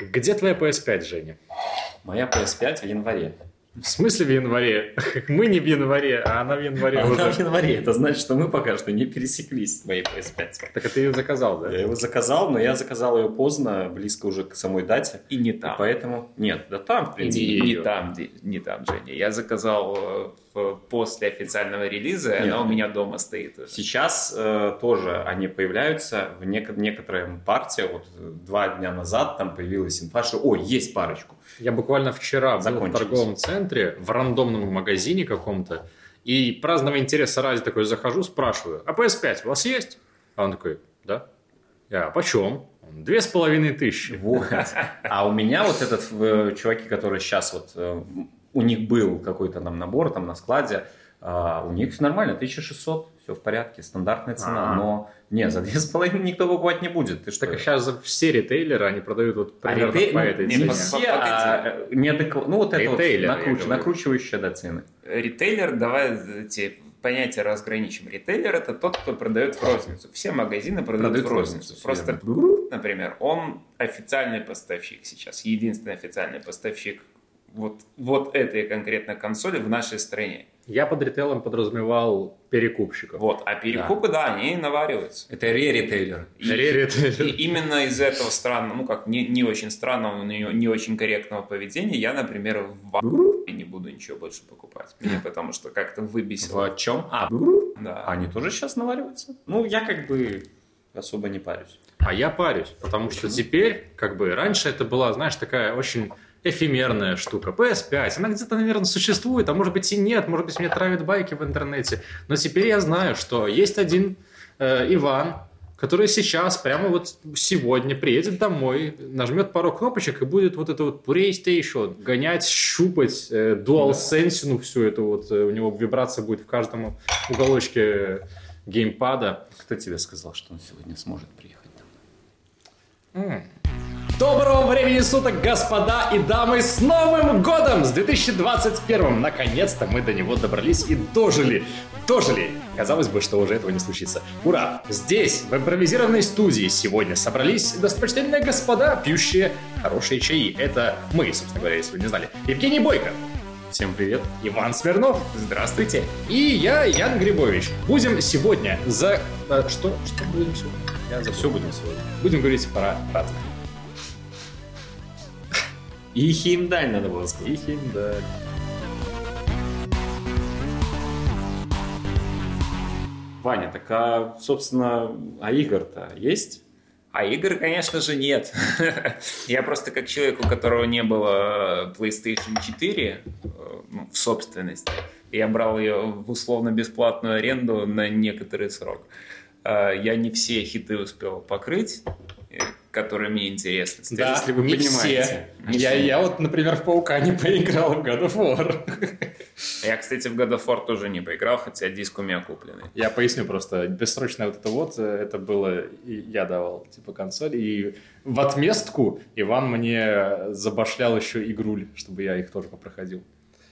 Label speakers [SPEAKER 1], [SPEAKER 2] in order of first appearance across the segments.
[SPEAKER 1] Где твоя PS5, Женя?
[SPEAKER 2] Моя PS5 в январе.
[SPEAKER 1] В смысле в январе? Мы не в январе, а она в январе
[SPEAKER 2] Она
[SPEAKER 1] уже.
[SPEAKER 2] в январе. Это значит, что мы пока что не пересеклись с моей PS5.
[SPEAKER 1] Так а ты ее заказал, да?
[SPEAKER 2] Я его заказал, но я заказал ее поздно, близко уже к самой дате.
[SPEAKER 3] И не
[SPEAKER 2] И
[SPEAKER 3] там.
[SPEAKER 2] поэтому... Нет, да там, в
[SPEAKER 3] И
[SPEAKER 2] принципе.
[SPEAKER 3] не,
[SPEAKER 1] её.
[SPEAKER 3] не там, не там, Женя. Я заказал э, после официального релиза,
[SPEAKER 2] Нет.
[SPEAKER 3] она у меня дома стоит уже.
[SPEAKER 2] Сейчас э, тоже они появляются в неко- некотором партии. Вот э, два дня назад там появилась инфа, что ой, есть парочку.
[SPEAKER 1] Я буквально вчера был в торговом центре, в рандомном магазине каком-то, и праздного интереса ради такой захожу, спрашиваю, а PS5 у вас есть? А он такой, да. Я, а почем? Две с половиной тысячи.
[SPEAKER 2] Вот. А у меня вот этот, э, чуваки, которые сейчас вот, э, у них был какой-то там набор там на складе, а, у них все нормально, 1600, все в порядке, стандартная цена,
[SPEAKER 1] Ага.
[SPEAKER 2] но не, за две с половиной никто покупать не будет. Ты что?
[SPEAKER 1] Так сейчас все ритейлеры они продают вот
[SPEAKER 2] А
[SPEAKER 1] примерно
[SPEAKER 2] ритейл-
[SPEAKER 1] по
[SPEAKER 2] ну,
[SPEAKER 1] этой
[SPEAKER 2] не
[SPEAKER 1] цене.
[SPEAKER 2] все, а, э, неадеква- ну вот это вот накруч- накручивающие да, цены.
[SPEAKER 3] Ритейлер, давай эти понятия разграничим. Ритейлер это тот, кто продает в розницу. Все магазины продают,
[SPEAKER 2] Продают
[SPEAKER 3] в
[SPEAKER 2] в
[SPEAKER 3] розницу.
[SPEAKER 2] розницу,
[SPEAKER 3] Просто, например, он официальный поставщик сейчас, единственный официальный поставщик вот, вот этой конкретно консоли в нашей стране.
[SPEAKER 1] Я под ритейлом подразумевал перекупщиков.
[SPEAKER 3] Вот, а перекупы, да, они навариваются.
[SPEAKER 2] Это ре-ритейлер.
[SPEAKER 3] И,
[SPEAKER 1] Ре-ритейлер.
[SPEAKER 3] и именно из этого странного, ну как, не, не очень странного, не, не очень корректного поведения, я, например, в не буду ничего больше покупать. Меня потому что как-то выбесило.
[SPEAKER 2] В чем? А,
[SPEAKER 3] Да.
[SPEAKER 2] они тоже сейчас наваливаются? Ну, я как бы особо не парюсь.
[SPEAKER 1] А я парюсь, потому что теперь, как бы, раньше это была, знаешь, такая очень эфемерная штука. PS5, она где-то, наверное, существует, а может быть и нет, может быть, мне травят байки в интернете. Но теперь я знаю, что есть один э, Иван, который сейчас, прямо вот сегодня приедет домой, нажмет пару кнопочек и будет вот это вот PlayStation гонять, щупать, э, DualSense, ну, всю эту вот, э, у него вибрация будет в каждом уголочке геймпада.
[SPEAKER 2] Кто тебе сказал, что он сегодня сможет приехать домой?
[SPEAKER 1] Доброго времени суток, господа и дамы, с Новым годом! С 2021! Наконец-то мы до него добрались и дожили. Дожили! Казалось бы, что уже этого не случится. Ура! Здесь, в импровизированной студии, сегодня собрались достопочтенные господа, пьющие хорошие чаи. Это мы, собственно говоря, если вы не знали. Евгений Бойко,
[SPEAKER 2] Всем привет.
[SPEAKER 1] Иван Смирнов, здравствуйте, и я, Ян Грибович. Будем сегодня за... э, Что? Что будем сегодня? Я за все будем сегодня. Будем говорить про разное.
[SPEAKER 2] И Химдаль надо было сказать.
[SPEAKER 1] И Хиндаль.
[SPEAKER 2] Ваня, так а, собственно, а игр-то есть?
[SPEAKER 3] А игр, конечно же, нет. Я просто как человек, у которого не было PlayStation 4 э, ну, в собственности, я брал ее в условно-бесплатную аренду на некоторый срок. Э, Я не все хиты успел покрыть, э, которые мне интересны.
[SPEAKER 1] Да,
[SPEAKER 2] если вы
[SPEAKER 1] не
[SPEAKER 2] понимаете.
[SPEAKER 1] все.
[SPEAKER 2] Не
[SPEAKER 1] Я,
[SPEAKER 2] все.
[SPEAKER 1] я вот, например, в Паука не поиграл в God of War.
[SPEAKER 3] Я, кстати, в God of War тоже не поиграл, хотя диск у меня купленный.
[SPEAKER 1] Я поясню просто. Бессрочное вот это вот, э, это было, я давал, типа, консоль, и в отместку Иван мне забашлял еще игруль, чтобы я их тоже попроходил.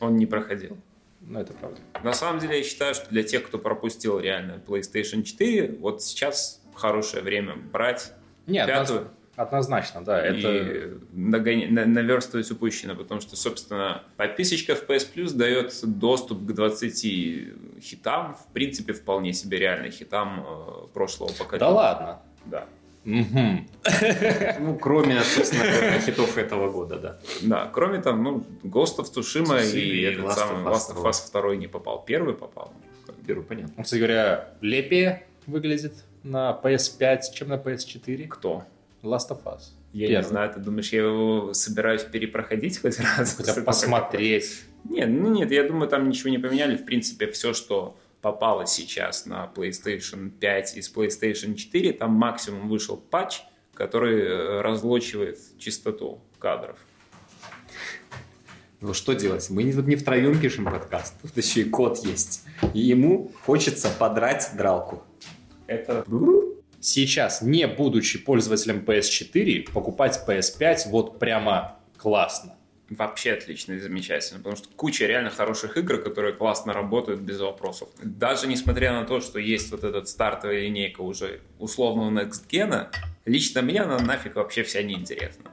[SPEAKER 3] Он не проходил.
[SPEAKER 1] Ну, это правда.
[SPEAKER 3] На самом деле, я считаю, что для тех, кто пропустил реально PlayStation 4, вот сейчас хорошее время брать
[SPEAKER 1] Нет,
[SPEAKER 3] пятую
[SPEAKER 1] однозначно, да. Это...
[SPEAKER 3] и нагоня- на- наверстывать упущенное, потому что, собственно, подписочка в PS Plus дает доступ к 20 хитам, в принципе, вполне себе реальным хитам э, прошлого поколения.
[SPEAKER 1] Да ладно.
[SPEAKER 3] Да.
[SPEAKER 1] Мгм.
[SPEAKER 2] Ну, кроме, собственно, хитов этого года, да.
[SPEAKER 3] Да, кроме там, ну, Ghost of Tsushima и этот самый Last of Us 2 не попал. Первый попал.
[SPEAKER 2] Беру, понятно.
[SPEAKER 1] Он, кстати говоря, лепее выглядит на PS5, чем на PS4.
[SPEAKER 3] Кто?
[SPEAKER 1] Last of Us.
[SPEAKER 3] Я
[SPEAKER 1] Первый.
[SPEAKER 3] не знаю, ты думаешь, я его собираюсь перепроходить хоть раз?
[SPEAKER 1] Хотя посмотреть.
[SPEAKER 3] Нет, ну нет, я думаю, там ничего не поменяли. В принципе, все, что попало сейчас на PlayStation 5 из PlayStation 4, там максимум вышел патч, который э, разлочивает частоту кадров.
[SPEAKER 2] Ну что делать? Мы тут не втроем пишем подкаст. Тут еще и кот есть. И ему хочется подрать дралку.
[SPEAKER 3] Это
[SPEAKER 1] Сейчас, не будучи пользователем PS4, покупать PS5 вот прямо классно.
[SPEAKER 3] вообще отлично и замечательно, потому что куча реально хороших игр, которые классно работают без вопросов. Даже несмотря на то, что есть вот эта стартовая линейка уже условного Next Gen, лично мне она нафиг вообще вся неинтересна.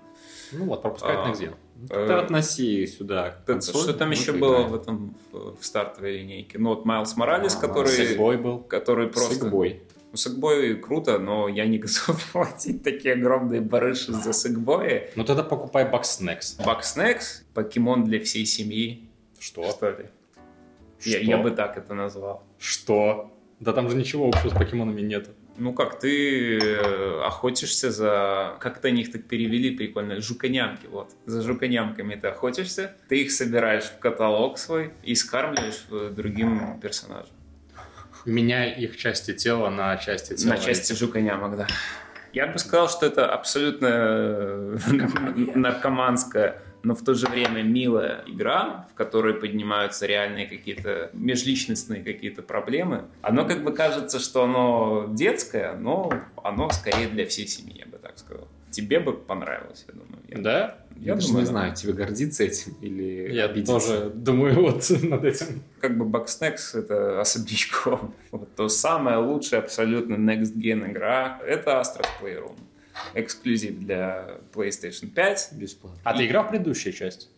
[SPEAKER 1] Ну вот, пропускает
[SPEAKER 3] А,
[SPEAKER 1] Next Gen.
[SPEAKER 2] Ты относи сюда.
[SPEAKER 3] Э, Что-
[SPEAKER 2] консоль,
[SPEAKER 3] Что там еще было в этом в стартовой линейке? Ну вот Майлз Моралес,
[SPEAKER 2] А,
[SPEAKER 3] который,
[SPEAKER 1] Сэкбой был.
[SPEAKER 3] который просто...
[SPEAKER 2] Сэкбой.
[SPEAKER 3] Ну, Сэкбой круто, но я не готов платить такие огромные барыши за Сэкбои.
[SPEAKER 1] Ну тогда покупай Bugsnax.
[SPEAKER 3] Бакснекс, покемон для всей семьи,
[SPEAKER 1] Что?
[SPEAKER 3] что ли? Я,
[SPEAKER 1] Что?
[SPEAKER 3] я бы так это назвал.
[SPEAKER 1] Что? Да там же ничего общего с покемонами нет.
[SPEAKER 3] Ну как, ты э, охотишься за... Как-то они их так перевели прикольно. Жуконямки, вот. За жуконямками ты охотишься, ты их собираешь в каталог свой и скармливаешь э, другим персонажам.
[SPEAKER 1] Меняй их части тела на части тела.
[SPEAKER 3] На части жуконямок, да. Я бы сказал, что это абсолютно э, наркоманская, но в то же время милая игра, в которой поднимаются реальные какие-то межличностные какие-то проблемы. Оно как бы кажется, что оно детское, но оно скорее для всей семьи, я бы так сказал. Тебе бы понравилось, я думаю. Я-
[SPEAKER 1] Да?
[SPEAKER 2] Я, даже
[SPEAKER 3] думаю,
[SPEAKER 2] не
[SPEAKER 3] да.
[SPEAKER 2] знаю, тебе гордиться этим или
[SPEAKER 1] Я
[SPEAKER 2] обидеться.
[SPEAKER 1] тоже думаю вот над этим.
[SPEAKER 3] Как бы Bugsnax это особнячком. Вот то самая лучшая абсолютно next gen игра это Astro's Playroom. Эксклюзив для PlayStation 5.
[SPEAKER 2] Бесплатно.
[SPEAKER 1] А ты играл в предыдущую часть?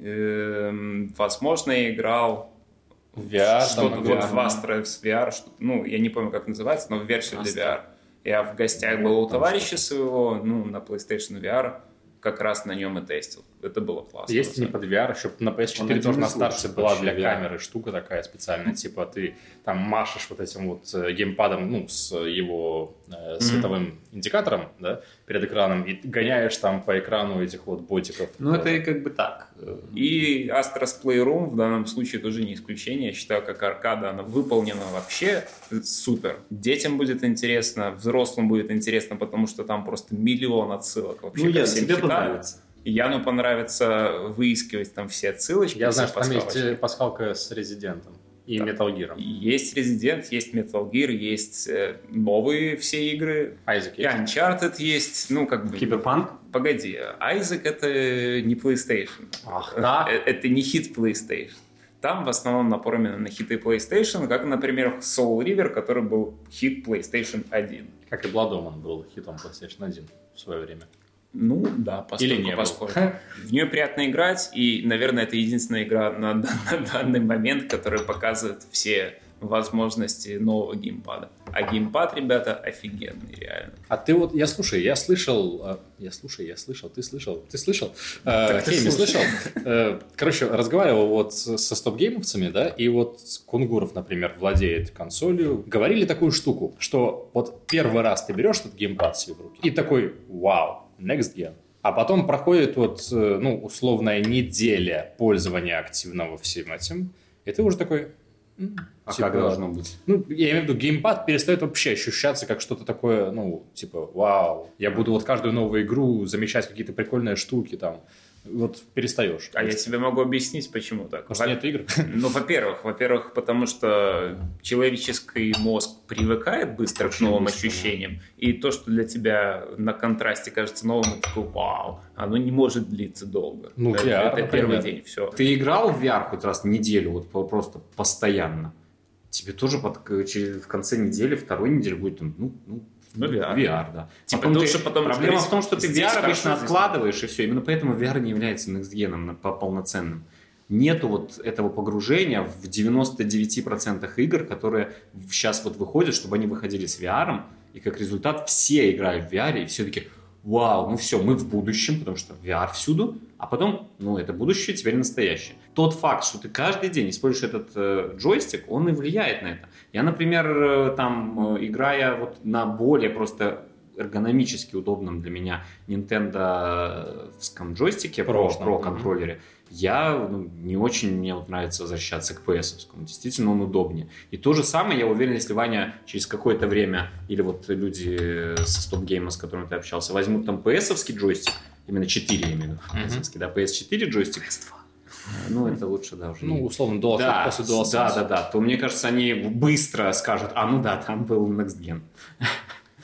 [SPEAKER 3] Эм, Возможно, я играл
[SPEAKER 1] VR,
[SPEAKER 3] что-то вот
[SPEAKER 1] VR.
[SPEAKER 3] в Astro's VR, что ну, я не помню, как называется, но в версии для. VR. Я в гостях был у товарища своего, ну, на PlayStation VR, как раз на нем и тестил. Это было классно.
[SPEAKER 1] Есть не под VR, еще на
[SPEAKER 2] Он
[SPEAKER 1] PS4
[SPEAKER 2] один
[SPEAKER 1] тоже на старте была для
[SPEAKER 2] VR.
[SPEAKER 1] камеры штука такая специальная, типа ты там машешь вот этим вот э, геймпадом, ну, с его э, световым индикатором, да, перед экраном, и гоняешь там по экрану этих вот ботиков.
[SPEAKER 2] Ну, это и как бы так. Э,
[SPEAKER 3] И Astro's Playroom в данном случае тоже не исключение. Я считаю, как аркада она выполнена вообще супер. Детям будет интересно, взрослым будет интересно, потому что там просто миллион отсылок вообще
[SPEAKER 2] Ну,
[SPEAKER 3] ко
[SPEAKER 2] я, тебе
[SPEAKER 3] хитам.
[SPEAKER 2] понравится.
[SPEAKER 3] Яну понравится выискивать там все отсылочки.
[SPEAKER 1] Я
[SPEAKER 3] все
[SPEAKER 1] знаю, что там есть э, пасхалка с Резидентом и
[SPEAKER 3] Да.
[SPEAKER 1] Metal Gear.
[SPEAKER 3] Есть Resident, есть Metal Gear, есть э, новые все игры.
[SPEAKER 1] Айзек
[SPEAKER 3] И
[SPEAKER 1] есть?
[SPEAKER 3] Uncharted есть, ну, как бы...
[SPEAKER 2] Киберпанк?
[SPEAKER 3] Погоди, Айзек это не PlayStation.
[SPEAKER 1] Ах, да?
[SPEAKER 3] Э, Это не хит PlayStation. Там в основном напор именно на хиты PlayStation, как, например, Soul River, который был хит PlayStation 1.
[SPEAKER 1] Как и Blood Omen был хитом PlayStation 1 в свое время.
[SPEAKER 3] Ну, да, постольку,
[SPEAKER 1] Или не был.
[SPEAKER 3] поскольку. В нее приятно играть, и, наверное, это единственная игра на, на данный момент, которая показывает все возможности нового геймпада. А геймпад, ребята, офигенный, реально.
[SPEAKER 1] А ты вот, я слушай, я слышал, э, я слушай, я слышал, ты слышал, ты слышал? Э,
[SPEAKER 3] ты
[SPEAKER 1] Кейми,
[SPEAKER 3] слушай.
[SPEAKER 1] слышал? Э, Короче, разговаривал вот со стоп-геймовцами, да, и вот Кунгуров, например, владеет консолью. Говорили такую штуку, что вот первый раз ты берешь этот геймпад себе в руки и такой, вау, next gen. А потом проходит вот, э, ну, условная неделя пользования активного всем этим, и ты уже такой...
[SPEAKER 2] А
[SPEAKER 1] типа,
[SPEAKER 2] как должно быть?
[SPEAKER 1] ну, я имею в виду, геймпад перестает вообще ощущаться как что-то такое, ну, типа, вау, я буду вот каждую новую игру замечать какие-то прикольные штуки там. Вот перестаешь.
[SPEAKER 3] А я тебе могу объяснить, почему так.
[SPEAKER 1] Потому что нет игр.
[SPEAKER 3] Ну, во-первых, во-первых, потому что человеческий мозг привыкает быстро к
[SPEAKER 2] Очень
[SPEAKER 3] новым
[SPEAKER 2] быстро,
[SPEAKER 3] ощущениям, и то, что для тебя на контрасте кажется новым, ты такой, вау, оно не может длиться долго.
[SPEAKER 1] Ну,
[SPEAKER 3] это,
[SPEAKER 1] VR,
[SPEAKER 3] это
[SPEAKER 1] например.
[SPEAKER 3] первый день, все.
[SPEAKER 2] Ты играл в VR хоть раз в неделю, вот просто постоянно? Тебе тоже под, через, в конце недели, второй недели будет, там, ну, ну,
[SPEAKER 3] Ну, VR.
[SPEAKER 2] VR, да.
[SPEAKER 3] Типа,
[SPEAKER 2] Потом
[SPEAKER 3] ты
[SPEAKER 2] ты-
[SPEAKER 3] потом
[SPEAKER 2] проблема в том, что ты VR обычно
[SPEAKER 3] здесь
[SPEAKER 2] откладываешь, и все. Именно поэтому VR не является next-gen полноценным. Нету вот этого погружения в 99% игр, которые сейчас вот выходят, чтобы они выходили с VR, и как результат все играют в VR, и все таки вау, ну все, мы в будущем, потому что VR всюду, а потом, ну, это будущее теперь настоящее. Тот факт, что ты каждый день используешь этот э, джойстик, он и влияет на это. Я, например, э, там, э, играя вот на более просто эргономически удобном для меня Nintendo джойстике, Pro, Pro
[SPEAKER 1] мгм.
[SPEAKER 2] контроллере, я ну, не очень мне вот нравится возвращаться к PS. -овскому. Действительно, он удобнее. И то же самое, я уверен, если Ваня через какое-то время, или вот люди со Stop Game, с которыми ты общался, возьмут там PS-овский джойстик, именно 4, я имею в виду. PS-овский, да, PS4 джойстик, ну, это лучше, да, уже
[SPEAKER 1] Ну, условно, DualSense
[SPEAKER 2] да,
[SPEAKER 1] после DualSense.
[SPEAKER 2] да, да, да, то мне кажется, они быстро скажут, а ну да, там был Next Gen.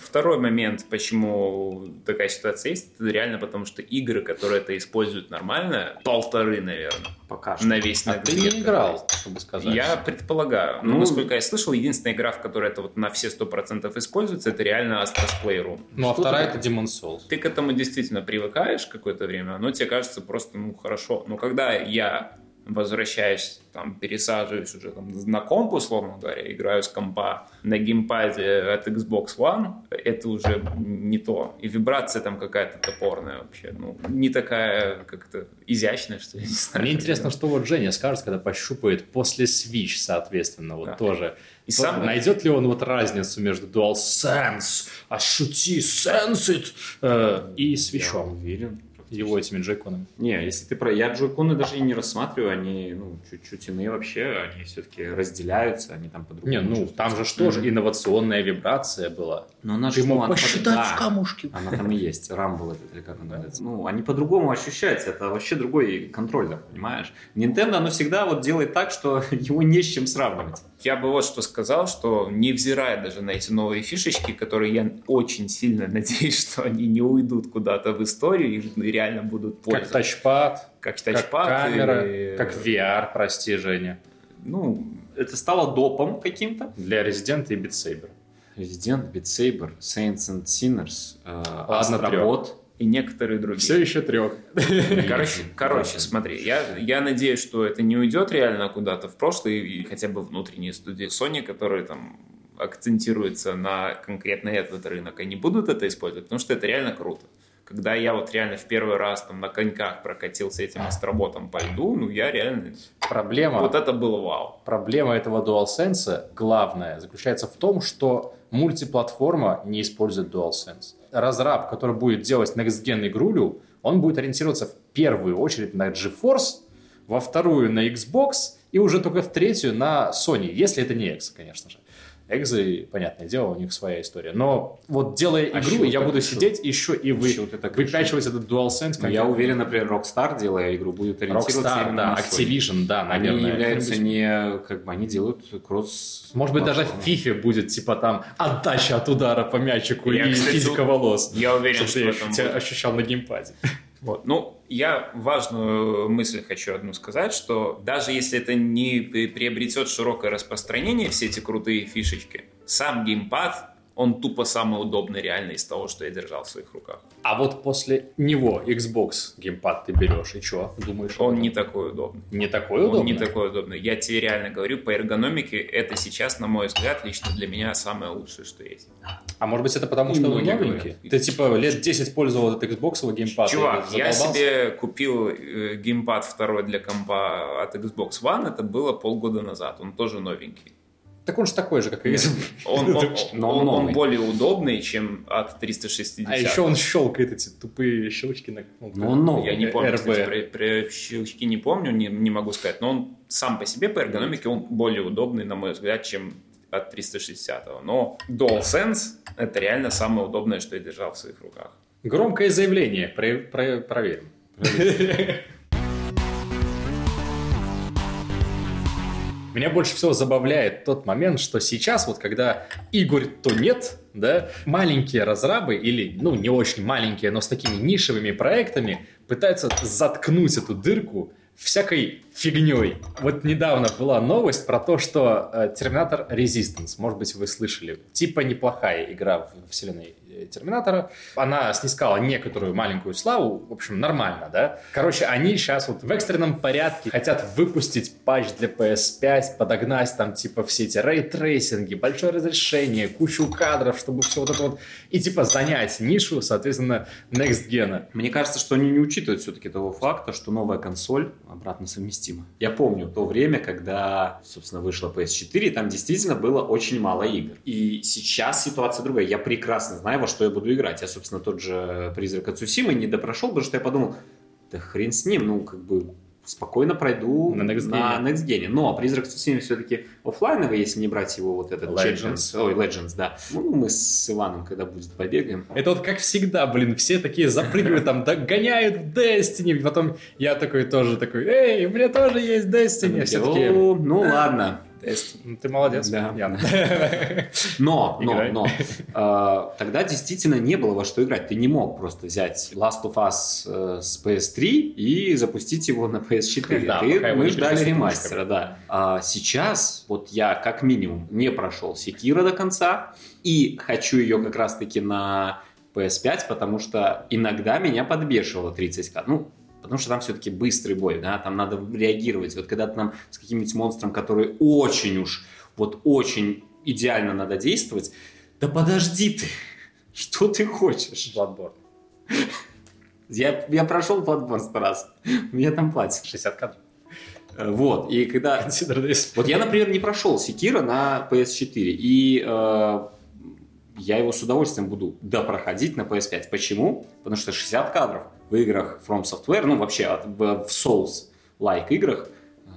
[SPEAKER 3] второй момент, почему такая ситуация есть, это реально потому, что игры, которые это используют нормально, полторы, наверное.
[SPEAKER 2] Пока что.
[SPEAKER 3] На весь
[SPEAKER 1] А ты не играл, чтобы сказать.
[SPEAKER 3] Я предполагаю. Ну,
[SPEAKER 2] Ну,
[SPEAKER 3] насколько я слышал, единственная игра, в которой это вот на все 100% используется, это реально Astros Playroom.
[SPEAKER 1] Ну, а
[SPEAKER 2] Что
[SPEAKER 1] вторая это Demon Souls.
[SPEAKER 3] Ты к этому действительно привыкаешь какое-то время, оно тебе кажется просто, ну, хорошо. Но когда я возвращаюсь, там, пересаживаюсь уже там, на комп, условно говоря, играю с компа на геймпаде от Xbox One, это уже не то. И вибрация там какая-то топорная вообще, ну, не такая как-то изящная, что ли, не знаю.
[SPEAKER 1] Мне интересно, что вот Женя скажет, когда пощупает после Switch, соответственно, вот
[SPEAKER 3] Да.
[SPEAKER 1] тоже.
[SPEAKER 3] И сам-
[SPEAKER 1] Найдет ли он вот разницу между DualSense, ощути, sense it, э, и
[SPEAKER 2] Я
[SPEAKER 1] свечом,
[SPEAKER 2] уверен.
[SPEAKER 1] Его этими джейконами?
[SPEAKER 2] Не, если ты про... Я джойконы даже и не рассматриваю, они, ну, чуть-чуть иные вообще, они все-таки разделяются, они там по-другому
[SPEAKER 1] Не, ну там же что же, инновационная вибрация была.
[SPEAKER 2] Но она
[SPEAKER 1] Ты
[SPEAKER 2] же,
[SPEAKER 1] мог посчитать
[SPEAKER 2] да.
[SPEAKER 1] в камушки.
[SPEAKER 2] Она там и есть, Rumble этот, или как он называется. Ну, они по-другому ощущаются, это вообще другой контроллер, понимаешь? Nintendo, оно всегда вот делает так, что его не с чем сравнивать.
[SPEAKER 3] Я бы вот что сказал, что невзирая даже на эти новые фишечки, которые я очень сильно надеюсь, что они не уйдут куда-то в историю и реально будут
[SPEAKER 1] Как
[SPEAKER 3] пользоваться.
[SPEAKER 1] тачпад,
[SPEAKER 3] Как
[SPEAKER 1] как
[SPEAKER 3] тачпад.
[SPEAKER 1] камера,
[SPEAKER 3] или-
[SPEAKER 1] как VR, прости, Женя.
[SPEAKER 3] Ну,
[SPEAKER 2] Это стало допом каким-то.
[SPEAKER 1] Для Resident и Beat Saber.
[SPEAKER 2] Resident, Beat Saber, Saints and Sinners, э, Astrobot.
[SPEAKER 3] И некоторые другие.
[SPEAKER 1] Все еще трех.
[SPEAKER 3] Короче, короче, смотри, я, я надеюсь, что это не уйдет реально куда-то в прошлое, и хотя бы внутренние студии Sony, которые там акцентируются на конкретно этот рынок, они будут это использовать, потому что это реально круто. Когда я вот реально в первый раз там на коньках прокатился этим астроботом по льду, ну я реально...
[SPEAKER 1] Проблема...
[SPEAKER 3] Вот это было вау.
[SPEAKER 1] Проблема этого DualSense главная заключается в том, что мультиплатформа не использует DualSense. Разраб, который будет делать Next Gen игрулю, он будет ориентироваться в первую очередь на GeForce, во вторую на Xbox и уже только в третью на Sony, если это не X, конечно же. Экзы, понятное дело, у них своя история. Но вот делая
[SPEAKER 2] А
[SPEAKER 1] игру, я буду
[SPEAKER 2] решил?
[SPEAKER 1] сидеть еще и вы,
[SPEAKER 2] так
[SPEAKER 1] выпячивать этот DualSense.
[SPEAKER 2] Но я уверен, например, Rockstar, делая игру, будет ориентироваться
[SPEAKER 1] Rockstar,
[SPEAKER 2] именно
[SPEAKER 1] да,
[SPEAKER 2] на.
[SPEAKER 1] Activision, да,
[SPEAKER 2] Они
[SPEAKER 1] наверное.
[SPEAKER 2] являются
[SPEAKER 1] Кто-нибудь-
[SPEAKER 2] не... Как бы они делают кросс...
[SPEAKER 1] Может быть, даже в. FIFA будет, типа, там, отдача от удара по мячику
[SPEAKER 3] Я,
[SPEAKER 1] и
[SPEAKER 3] кстати,
[SPEAKER 1] физика волос.
[SPEAKER 3] Я уверен, что этом
[SPEAKER 1] тебя
[SPEAKER 3] будет.
[SPEAKER 1] ощущал на геймпаде.
[SPEAKER 3] Вот. Ну, я важную мысль хочу одну сказать, что даже если это не при- приобретет широкое распространение, все эти крутые фишечки, сам геймпад, он тупо самый удобный реально из того, что я держал в своих руках.
[SPEAKER 1] А вот после него Xbox геймпад ты берешь, и что, думаешь?
[SPEAKER 3] Он не такой удобный.
[SPEAKER 1] Не такой
[SPEAKER 3] Он
[SPEAKER 1] удобный?
[SPEAKER 3] не такой удобный. Я тебе реально говорю, по эргономике это сейчас, на мой взгляд, лично для меня самое лучшее, что есть.
[SPEAKER 1] А может быть, это потому, что он
[SPEAKER 2] многие
[SPEAKER 1] новенький? Ты, типа, лет 10 пользовал этот Xbox геймпад?
[SPEAKER 3] Чувак, я себе купил э, геймпад второй для компа от Xbox One, это было полгода назад, он тоже новенький.
[SPEAKER 1] Так он же такой же, как и.
[SPEAKER 3] Он, он-
[SPEAKER 2] Но
[SPEAKER 3] он- он более удобный, чем от 360.
[SPEAKER 1] А еще он щелкает эти тупые щелчки на ну,
[SPEAKER 2] Но он новый.
[SPEAKER 3] Я не помню,
[SPEAKER 1] RB.
[SPEAKER 3] кстати, про, про щелчки не помню, не, не могу сказать, но он сам по себе по эргономике он более удобный, на мой взгляд, чем от 360. Но DualSense это реально самое удобное, что я держал в своих руках.
[SPEAKER 1] Громкое заявление. Про- про- проверим. Меня больше всего забавляет тот момент, что сейчас, вот когда Игорь то нет, да, маленькие разрабы или, ну, не очень маленькие, но с такими нишевыми проектами пытаются заткнуть эту дырку всякой фигней. Вот недавно была новость про то, что э, Терминатор Resistance, может быть, вы слышали, типа неплохая игра в вселенной Терминатора. Она снискала некоторую маленькую славу, в общем, нормально, да? Короче, они сейчас вот в экстренном порядке хотят выпустить патч для PS5, подогнать там типа все эти ray tracing и, большое разрешение, кучу кадров, чтобы все вот это вот, и типа занять нишу, соответственно, Next Gen.
[SPEAKER 2] Мне кажется, что они не учитывают все-таки того факта, что новая консоль обратно совместима. Я помню то время, когда, собственно, вышла PS4, и там действительно было очень мало игр. И сейчас ситуация другая. Я прекрасно знаю, во что я буду играть. Я, собственно, тот же «Призрак от Цусимы» не допрошел, потому что я подумал, да хрен с ним, ну, как бы спокойно пройду
[SPEAKER 1] На Next
[SPEAKER 2] на Next Gen. Но «Призрак Цусимы» все-таки оффлайновый, если не брать его вот этот
[SPEAKER 1] Legends.
[SPEAKER 2] Champions. Ой, Legends, да. Ну, мы с Иваном, когда будет, побегаем.
[SPEAKER 1] Это вот как всегда, блин, все такие запрыгивают там, догоняют в Destiny, потом я такой тоже такой, эй, у меня тоже есть Destiny. Все такие,
[SPEAKER 2] «О, ну ладно,
[SPEAKER 3] Тест.
[SPEAKER 1] Ну, Ты молодец.
[SPEAKER 2] Да.
[SPEAKER 1] Яна.
[SPEAKER 2] Но, но, но, э, тогда действительно не было во что играть. Ты не мог просто взять Last of Us э, с PS3 и запустить его на PS4.
[SPEAKER 1] Да,
[SPEAKER 2] Ты- мы ждали ремастера, да. А сейчас вот я как минимум не прошел Секира до конца и хочу ее как раз-таки на PS5, потому что иногда меня подбешивало 30к. Ну, Потому что там все-таки быстрый бой, да, там надо реагировать. Вот когда ты там с каким-нибудь монстром, который очень уж, вот очень идеально надо действовать, да подожди ты, что ты хочешь?
[SPEAKER 1] Bloodborne.
[SPEAKER 2] Я, я прошел Bloodborne сто раз, меня там платье.
[SPEAKER 1] 60 кадров.
[SPEAKER 2] Э, Вот, и когда... Вот я, например, не прошел Секира на PS4, и э, я его с удовольствием буду допроходить на PS5. Почему? Потому что 60 кадров в играх From Software, ну вообще от- в в Souls-like играх,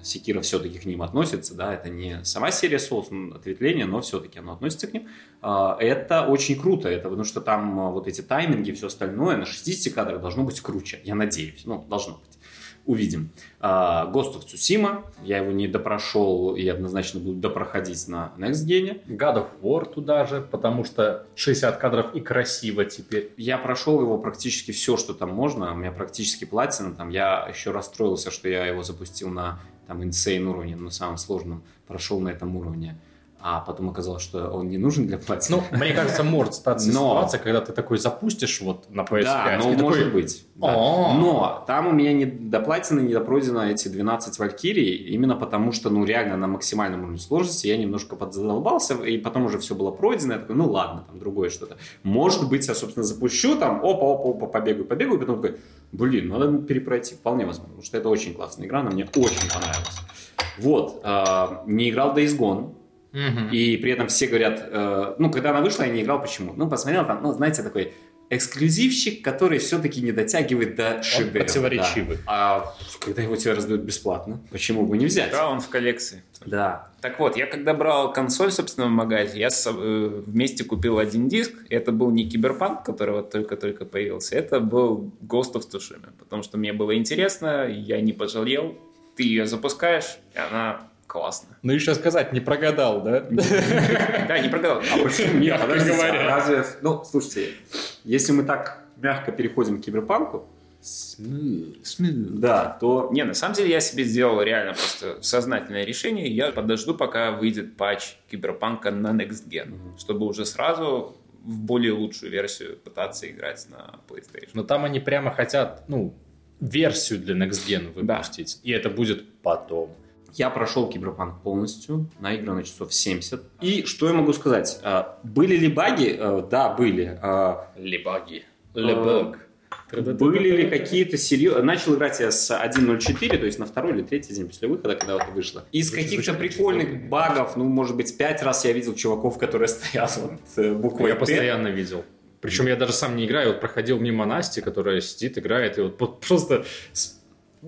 [SPEAKER 2] Секира все-таки к ним относится, да, это не сама серия Souls, м, ответвление, но все-таки оно относится к ним. А, Это очень круто, это потому что там а, вот эти тайминги, все остальное на 60 кадрах должно быть круче, я надеюсь, ну, должно быть. Увидим. А, Ghost of Tsushima, я его не допрошел и однозначно буду допроходить на Next Gen.
[SPEAKER 1] God of War туда же, потому что 60 кадров и красиво теперь.
[SPEAKER 2] Я прошел его практически все, что там можно. У меня практически платина. Там я еще расстроился, что я его запустил на там insane уровне, на самом сложном. Прошел на этом уровне. А потом оказалось, что он не нужен для платины.
[SPEAKER 1] Ну, мне кажется, может статься
[SPEAKER 2] Но-
[SPEAKER 1] ситуация, когда ты такой запустишь вот на PS5.
[SPEAKER 2] да, ну
[SPEAKER 1] и такой,
[SPEAKER 2] может быть. да. Но там у меня не доплатено, не допройдено эти 12 Валькирий, именно потому что, ну, реально на максимальном уровне сложности я немножко подзадолбался, и потом уже все было пройдено, я такой, ну, ладно, там другое что-то. Может быть, я, собственно, запущу там, опа-опа-опа, побегаю, побегаю, и потом такой, блин, надо перепройти, вполне возможно, потому что это очень классная игра, она мне очень понравилась. Вот, а, не играл Days Gone, И при этом все говорят, э, ну, когда она вышла, я не играл, почему? Ну, посмотрел там, ну, знаете, такой эксклюзивщик, который все-таки не дотягивает до шедевра.
[SPEAKER 1] противоречивый.
[SPEAKER 2] да. А когда его тебе раздают бесплатно, почему бы не взять?
[SPEAKER 3] Да, он в коллекции.
[SPEAKER 2] Да.
[SPEAKER 3] Так вот, я когда брал консоль, собственно, в магазе, я с- э, вместе купил один диск. Это был не Киберпанк, который вот только-только появился, это был Ghost of Tsushima. Потому что мне было интересно, я не пожалел. Ты ее запускаешь, и она классная.
[SPEAKER 1] Ну, еще сказать, не прогадал, да?
[SPEAKER 3] Да, не прогадал.
[SPEAKER 2] А почему нет? Подождите, а разве... Ну, слушайте, если мы так мягко переходим к киберпанку, да, то...
[SPEAKER 3] Не, на самом деле я себе сделал реально просто сознательное решение. Я подожду, пока выйдет патч Киберпанка на Next Gen, чтобы уже сразу в более лучшую версию пытаться играть на PlayStation.
[SPEAKER 1] Но там они прямо хотят, ну, версию для Next Gen выпустить. И это будет потом.
[SPEAKER 2] Я прошел Киберпанк полностью, наиграно часов 70. И что я могу сказать? А, Были ли баги? А, Да, были. А,
[SPEAKER 1] Лебаги.
[SPEAKER 2] Лебаг. Были ли какие-то серьезные... Начал играть я с 1.04, то есть на второй или третий день после выхода, когда вот вышло. Из каких-то прикольных багов, ну, может быть, пять раз я видел чуваков, которые стоят вот э, буквой
[SPEAKER 1] Я постоянно видел. Причем я даже сам не играю, вот проходил мимо Насти, которая сидит, играет, и вот просто с-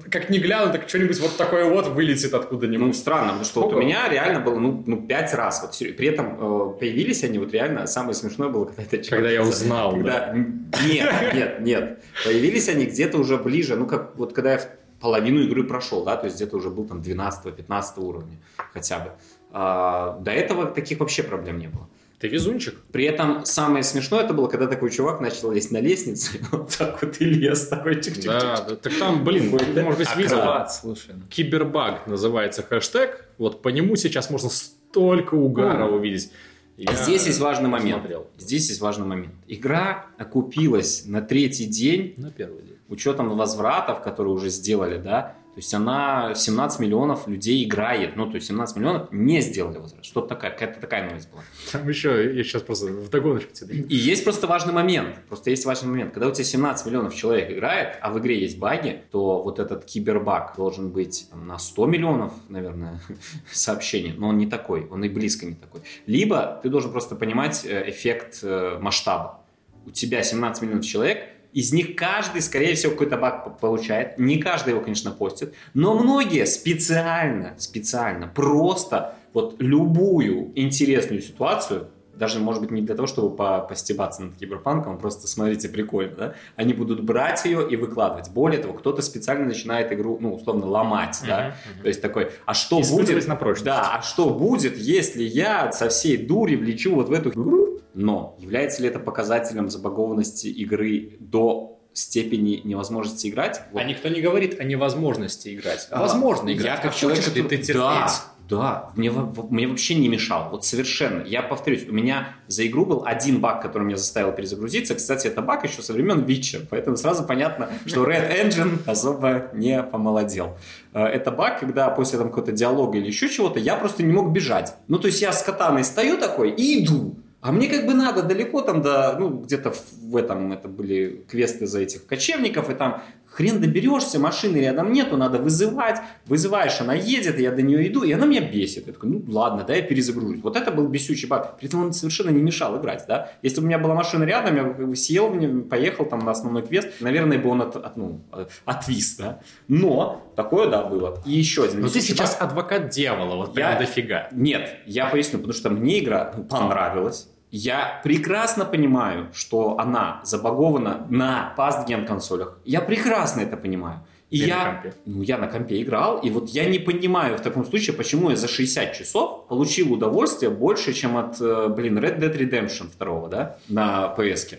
[SPEAKER 1] как не гляну, так что-нибудь вот такое вот вылетит
[SPEAKER 2] Ну,
[SPEAKER 1] откуда-нибудь.
[SPEAKER 2] странно, потому что вот у
[SPEAKER 1] Сколько?
[SPEAKER 2] меня реально было, ну, ну, пять раз. Вот, при этом э, появились они, вот реально, самое смешное было, когда это
[SPEAKER 1] Когда я узнал,
[SPEAKER 2] Когда... Нет, нет, нет. Появились они где-то уже ближе, ну, как вот когда я в половину игры прошел, да, то есть где-то уже был там 12-15 уровня хотя бы. А, до этого таких вообще проблем не было.
[SPEAKER 1] Ты везунчик.
[SPEAKER 2] При этом самое смешное это было, когда такой чувак начал лезть на лестницу, и вот так вот и лез, такой чик-чик-чик.
[SPEAKER 1] Да, да, так там, блин, ты, может быть, видел.
[SPEAKER 3] Слушай.
[SPEAKER 1] Кибербаг называется хэштег. Вот по нему сейчас можно столько угара увидеть. Я
[SPEAKER 2] Здесь есть важный момент.
[SPEAKER 1] смотрел.
[SPEAKER 2] Здесь есть важный момент. Игра окупилась на третий день
[SPEAKER 1] На первый день.
[SPEAKER 2] учетом возвратов, которые уже сделали, да, то есть она 17 миллионов людей играет, ну, то есть 17 миллионов не сделали возврат. Что-то такая, какая-то такая новость была.
[SPEAKER 1] Там еще, я сейчас просто в догоночку тебе.
[SPEAKER 2] И есть просто важный момент, просто есть важный момент. Когда у тебя 17 миллионов человек играет, а в игре есть баги, то вот этот кибербаг должен быть там, на 100 миллионов, наверное, сообщений, но он не такой, он и близко не такой. Либо ты должен просто понимать э, эффект э, масштаба. У тебя 17 миллионов человек, из них каждый, скорее всего, какой-то баг получает. Не каждый его, конечно, постит, но многие специально, специально, просто вот любую интересную ситуацию даже, может быть, не для того, чтобы по постебаться над киберпанком, просто смотрите, прикольно, да? Они будут брать ее и выкладывать. Более того, кто-то специально начинает игру, ну, условно, ломать, да?
[SPEAKER 1] Мгм,
[SPEAKER 2] То есть такой, а что будет...
[SPEAKER 1] на прочность.
[SPEAKER 2] Да, а что будет, если я со всей дури влечу вот в эту игру? Но является ли это показателем забагованности игры до степени невозможности играть? Вот
[SPEAKER 1] А никто не говорит о невозможности играть.
[SPEAKER 2] А,
[SPEAKER 1] Возможно
[SPEAKER 2] я
[SPEAKER 1] играть.
[SPEAKER 2] как
[SPEAKER 1] А
[SPEAKER 2] человек,
[SPEAKER 1] ли ты
[SPEAKER 2] который-
[SPEAKER 1] терпеть?
[SPEAKER 2] Да, да, мне, мне вообще не мешал, вот совершенно. Я повторюсь, у меня за игру был один баг, который меня заставил перезагрузиться. Кстати, это баг еще со времен Witcher, поэтому сразу понятно, что Red Engine особо не помолодел. Э, Это баг, когда после там какого-то диалога или еще чего-то я просто не мог бежать. Ну, то есть я с катаной стою такой и иду. А мне как бы надо далеко там до, ну, где-то в, этом, это были квесты за этих кочевников, и там хрен доберешься, машины рядом нету, надо вызывать, вызываешь, она едет, я до нее иду, и она меня бесит. Я такой, ну ладно, да, я перезагружусь. Вот это был бесючий баг. При этом он совершенно не мешал играть, да. Если бы у меня была машина рядом, я бы сел поехал там на основной квест, наверное, бы он от, от- ну, э, отвис, да. Но такое, да, было. И еще один
[SPEAKER 1] Но ты сейчас
[SPEAKER 2] баг.
[SPEAKER 1] адвокат дьявола, вот
[SPEAKER 2] Я-
[SPEAKER 1] прям дофига.
[SPEAKER 2] Нет, я поясню, потому что мне игра понравилась. Я прекрасно понимаю, что она забагована на past-gen консолях. Я прекрасно это понимаю. И
[SPEAKER 1] на
[SPEAKER 2] я, ну, я на компе играл, и вот я не понимаю в таком случае, почему я за 60 часов получил удовольствие больше, чем от, э, блин, Red Dead Redemption 2, да, на PS. -ке.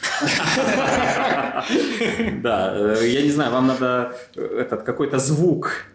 [SPEAKER 2] Да, э, я не знаю, вам надо э, этот какой-то звук.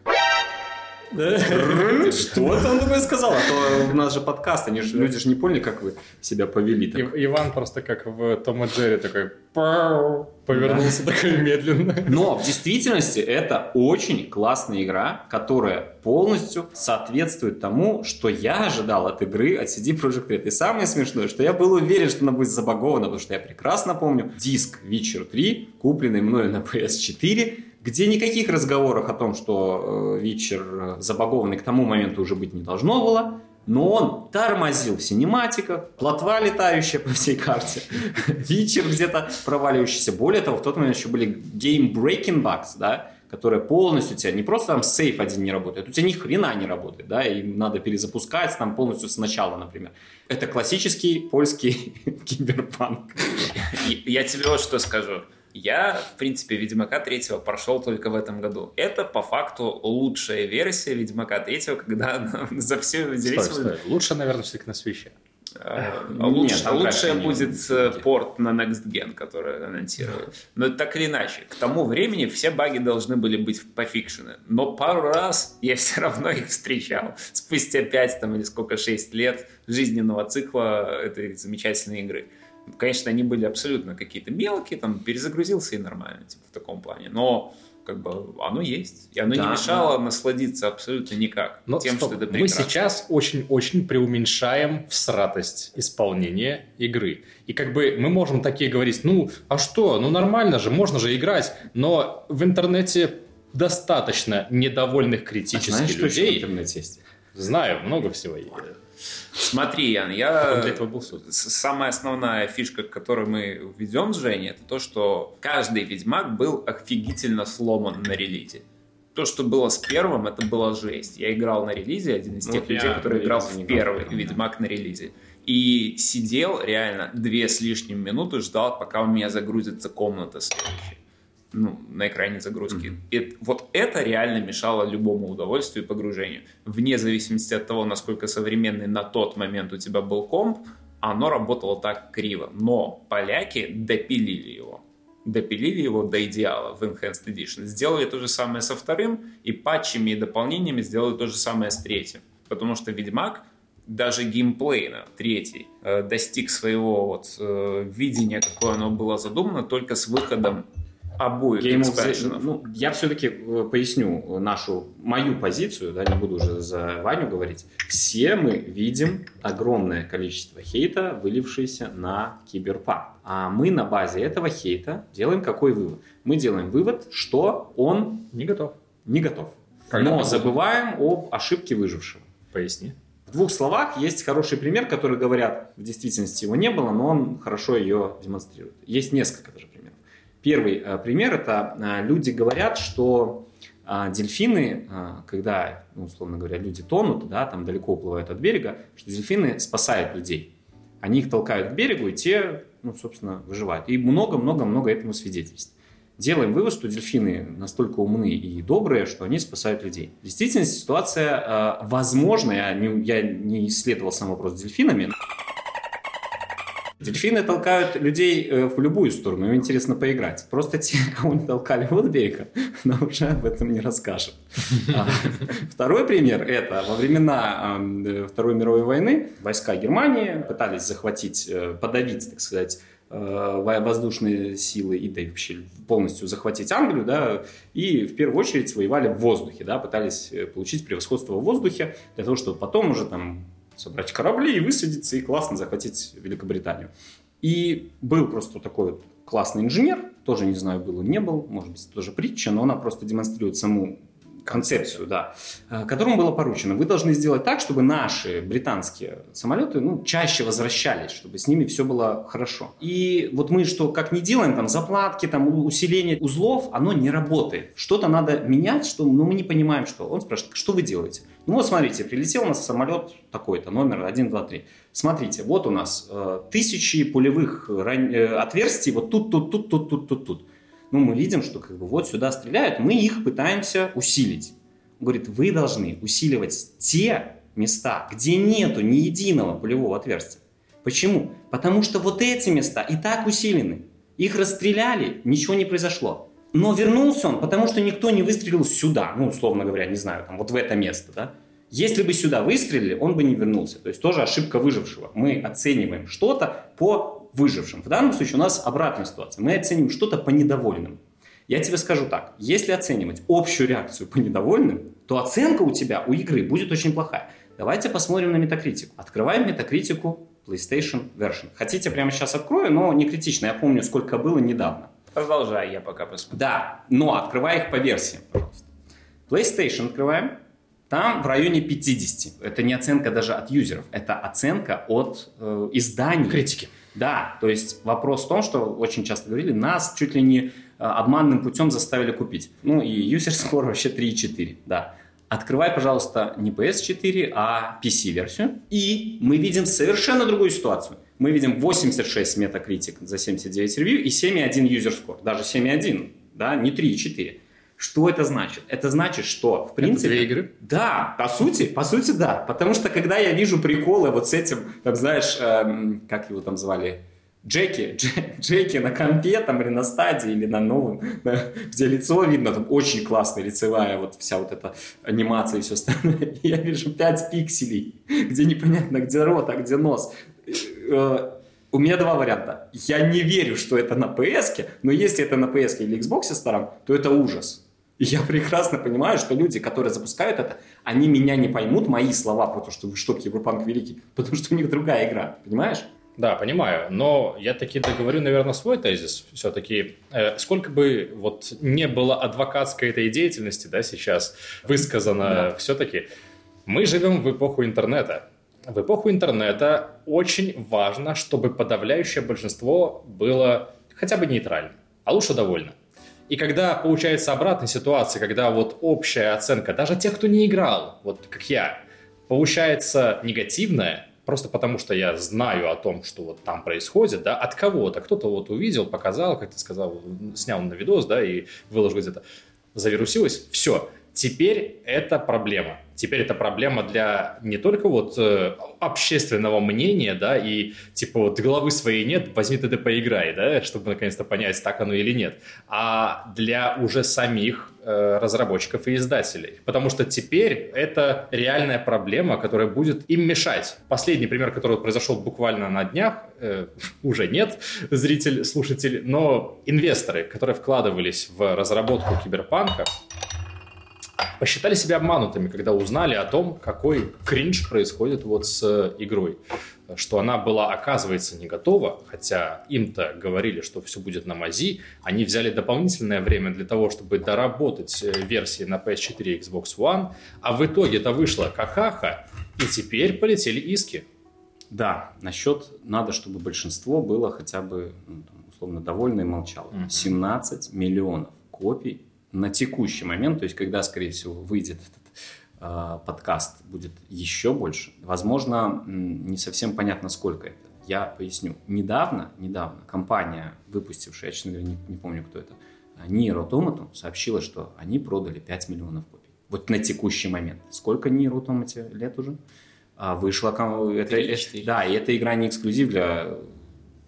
[SPEAKER 2] Что это он такое сказал? А то у нас же подкаст, они же, люди же не поняли, как вы себя повели.
[SPEAKER 1] Иван просто как в Том и Джерри такой повернулся такой медленно.
[SPEAKER 2] Но в действительности это очень классная игра, которая полностью соответствует тому, что я ожидал от игры от CD Projekt Red. И самое смешное, что я был уверен, что она будет забагована, потому что я прекрасно помню диск Witcher 3, купленный мною на PS4, где никаких разговоров о том, что э, Witcher э, забагованный к тому моменту уже быть не должно было. Но он тормозил в синематиках, плотва летающая по всей карте, Вичер где-то проваливающийся. Более того, в тот момент еще были game-breaking bugs, да, которые полностью у тебя не просто там сейф один не работает, у тебя ни хрена не работает, да, и надо перезапускать там полностью сначала, например. Это классический польский киберпанк.
[SPEAKER 3] Я тебе вот что скажу. Я, в принципе, Ведьмака 3 прошел только в этом году. Это, по факту, лучшая версия Ведьмака 3, когда она за все
[SPEAKER 1] стой. Лучше, наверное, все-таки на свече.
[SPEAKER 3] А,
[SPEAKER 2] Нет,
[SPEAKER 3] лучше,
[SPEAKER 2] там
[SPEAKER 3] лучше
[SPEAKER 2] вряд ли
[SPEAKER 3] будет
[SPEAKER 2] не
[SPEAKER 3] э,
[SPEAKER 2] будет.
[SPEAKER 3] порт на Next Gen, который анонсируют. Но так или иначе, к тому времени все баги должны были быть пофикшены. Но пару раз я все равно их встречал. Спустя 5 там, или сколько, 6 лет жизненного цикла этой замечательной игры. Конечно, они были абсолютно какие-то мелкие, там перезагрузился и нормально, типа в таком плане. Но как бы оно есть. И оно
[SPEAKER 2] Да,
[SPEAKER 3] не мешало насладиться абсолютно никак
[SPEAKER 1] Но
[SPEAKER 3] тем,
[SPEAKER 1] стоп,
[SPEAKER 3] что это
[SPEAKER 1] мы
[SPEAKER 3] прекрасно.
[SPEAKER 1] сейчас очень-очень преуменьшаем всратость исполнения игры. И как бы мы можем такие говорить, ну, а что, ну нормально же, можно же играть, но в интернете достаточно недовольных
[SPEAKER 2] А
[SPEAKER 1] критически
[SPEAKER 2] знаешь, что еще в
[SPEAKER 1] людей.
[SPEAKER 2] интернете есть?
[SPEAKER 1] Знаю, много всего. есть.
[SPEAKER 3] Смотри, Ян, я... Самая основная фишка, которую мы введем с Женей, это то, что каждый Ведьмак был офигительно сломан на релизе. То, что было с первым, это была жесть. Я играл на релизе, один из тех
[SPEAKER 2] вот
[SPEAKER 3] людей, который играл в
[SPEAKER 2] играл,
[SPEAKER 3] первый
[SPEAKER 2] да.
[SPEAKER 3] Ведьмак на релизе. И сидел реально две с лишним минуты, ждал, пока у меня загрузится комната следующая. Ну, на экране загрузки. И вот это реально мешало любому удовольствию и погружению. Вне зависимости от того, насколько современный на тот момент у тебя был комп, оно работало так криво. Но поляки допилили его. Допилили его до идеала в Enhanced Edition. Сделали то же самое со вторым, и патчами и дополнениями сделали то же самое с третьим. Потому что Ведьмак даже геймплейно, третий, э, достиг своего вот э, видения, какое оно было задумано, только с выходом обоих
[SPEAKER 2] Game of the-
[SPEAKER 3] экспаншенов.
[SPEAKER 2] ну, я все-таки поясню нашу, мою позицию, да, не буду уже за Ваню говорить. Все мы видим огромное количество хейта, вылившееся на киберпанк. А мы на базе этого хейта делаем какой вывод? Мы делаем вывод, что он
[SPEAKER 1] Не готов.
[SPEAKER 2] не готов.
[SPEAKER 1] Когда
[SPEAKER 2] Но забываем об ошибке выжившего.
[SPEAKER 1] Поясни.
[SPEAKER 2] В двух словах есть хороший пример, который говорят, в действительности его не было, но он хорошо ее демонстрирует. Есть несколько даже примеров. Первый э, пример это э, люди говорят, что а дельфины, когда, ну, условно говоря, люди тонут, да, там далеко уплывают от берега, что дельфины спасают людей. Они их толкают к берегу, и те, ну, собственно, выживают. И много-много-много этому свидетельств. Делаем вывод, что дельфины настолько умны и добрые, что они спасают людей. В действительности ситуация э, возможна, я не, я не исследовал сам вопрос с дельфинами, Дельфины толкают людей э, в любую сторону, им интересно поиграть. Просто те, кого не толкали от берега, нам уже об этом не расскажем. А, второй пример – это во времена э, Второй мировой войны войска Германии пытались захватить, э, подавить, так сказать, воздушные силы и да, вообще полностью захватить Англию, да, и в первую очередь воевали в воздухе, да, пытались получить превосходство в воздухе для того, чтобы потом уже там собрать корабли и высадиться, и классно захватить Великобританию. И был просто такой вот классный инженер, тоже не знаю, был он, не был, может быть, тоже притча, но она просто демонстрирует саму концепцию, да, э, которому было поручено. Вы должны сделать так, чтобы наши британские самолеты ну, чаще возвращались, чтобы с ними все было хорошо. И вот мы что, как не делаем, там, заплатки, там, усиление узлов, оно не работает. Что-то надо менять, что, ну, мы не понимаем, что. Он спрашивает, что вы делаете? Ну вот смотрите, прилетел у нас самолет такой-то, номер 1, 2, 3. Смотрите, вот у нас э, тысячи пулевых ран... э, отверстий, вот тут, тут, тут, тут, тут, тут, тут ну, мы видим, что как бы вот сюда стреляют, мы их пытаемся усилить. Он говорит, вы должны усиливать те места, где нету ни единого пулевого отверстия. Почему? Потому что вот эти места и так усилены. Их расстреляли, ничего не произошло. Но вернулся он, потому что никто не выстрелил сюда, ну, условно говоря, не знаю, там, вот в это место, да. Если бы сюда выстрелили, он бы не вернулся. То есть тоже ошибка выжившего. Мы оцениваем что-то по выжившим. В данном случае у нас обратная ситуация. Мы оценим что-то по недовольным. Я тебе скажу так, если оценивать общую реакцию по недовольным, то оценка у тебя, у игры будет очень плохая. Давайте посмотрим на метакритику. Открываем метакритику PlayStation Version. Хотите, прямо сейчас открою, но не критично. Я помню, сколько было недавно.
[SPEAKER 3] Продолжай, я пока посмотрю.
[SPEAKER 2] Да, но открывай их по версиям, пожалуйста. PlayStation открываем. Там в районе 50. Это не оценка даже от юзеров, это оценка от э, изданий.
[SPEAKER 1] Критики.
[SPEAKER 2] Да, то есть вопрос в том, что очень часто говорили, нас чуть ли не э, обманным путем заставили купить. Ну и user score вообще 3,4, да. Открывай, пожалуйста, не PS4, а PC-версию. И мы видим совершенно другую ситуацию. Мы видим 86 Metacritic за 79 ревью и 7,1 user score. Даже 7,1, да, не 3,4. Что это значит? Это значит, что, в принципе...
[SPEAKER 1] Это две игры?
[SPEAKER 2] Да, по сути, по сути, да. Потому что, когда я вижу приколы вот с этим, там, знаешь, эм, как его там звали, Джеки, Джеки на компе, там, или на стадии, или на новом, да, где лицо видно, там очень классная лицевая вот вся вот эта анимация и все остальное. Я вижу 5 пикселей, где непонятно, где рот, а где нос. Э, у меня два варианта. Я не верю, что это на PS, но если это на PS или Xbox старом, то это ужас. И я прекрасно понимаю, что люди, которые запускают это, они меня не поймут, мои слова про то, что вы что, Киберпанк великий, потому что у них другая игра, понимаешь?
[SPEAKER 1] Да, понимаю, но я таки договорю, наверное, свой тезис. Все-таки, э, сколько бы вот не было адвокатской этой деятельности, да, сейчас высказано, да. все-таки мы живем в эпоху интернета. В эпоху интернета очень важно, чтобы подавляющее большинство было хотя бы нейтральным, а лучше довольно. И когда получается обратная ситуация, когда вот общая оценка, даже тех, кто не играл, вот как я, получается негативная, просто потому что я знаю о том, что вот там происходит, да, от кого-то. Кто-то вот увидел, показал, как ты сказал, снял на видос, да, и выложил где-то. Завирусилось, все. Теперь это проблема. Теперь это проблема для не только вот э, общественного мнения, да, и типа вот головы своей нет, возьми ты поиграй, да, чтобы наконец-то понять, так оно или нет, а для уже самих э, разработчиков и издателей. Потому что теперь это реальная проблема, которая будет им мешать. Последний пример, который произошел буквально на днях, э, уже нет, зритель, слушатель, но инвесторы, которые вкладывались в разработку киберпанка, посчитали себя обманутыми, когда узнали о том, какой кринж происходит вот с э, игрой. Что она была, оказывается, не готова, хотя им-то говорили, что все будет на мази. Они взяли дополнительное время для того, чтобы доработать э, версии на PS4 и Xbox One, а в итоге это вышло какаха, и теперь полетели иски.
[SPEAKER 2] Да, насчет надо, чтобы большинство было хотя бы ну, условно довольно и молчало. Mm-hmm. 17 миллионов копий на текущий момент, то есть когда, скорее всего, выйдет этот э, подкаст, будет еще больше. Возможно, не совсем понятно, сколько это. Я поясню. Недавно, недавно компания, выпустившая, я, честно говоря, не, не помню, кто это, Nier Automata сообщила, что они продали 5 миллионов копий. Вот на текущий момент. Сколько Automata лет уже? А, вышла... Это, это, да, и эта игра не эксклюзив для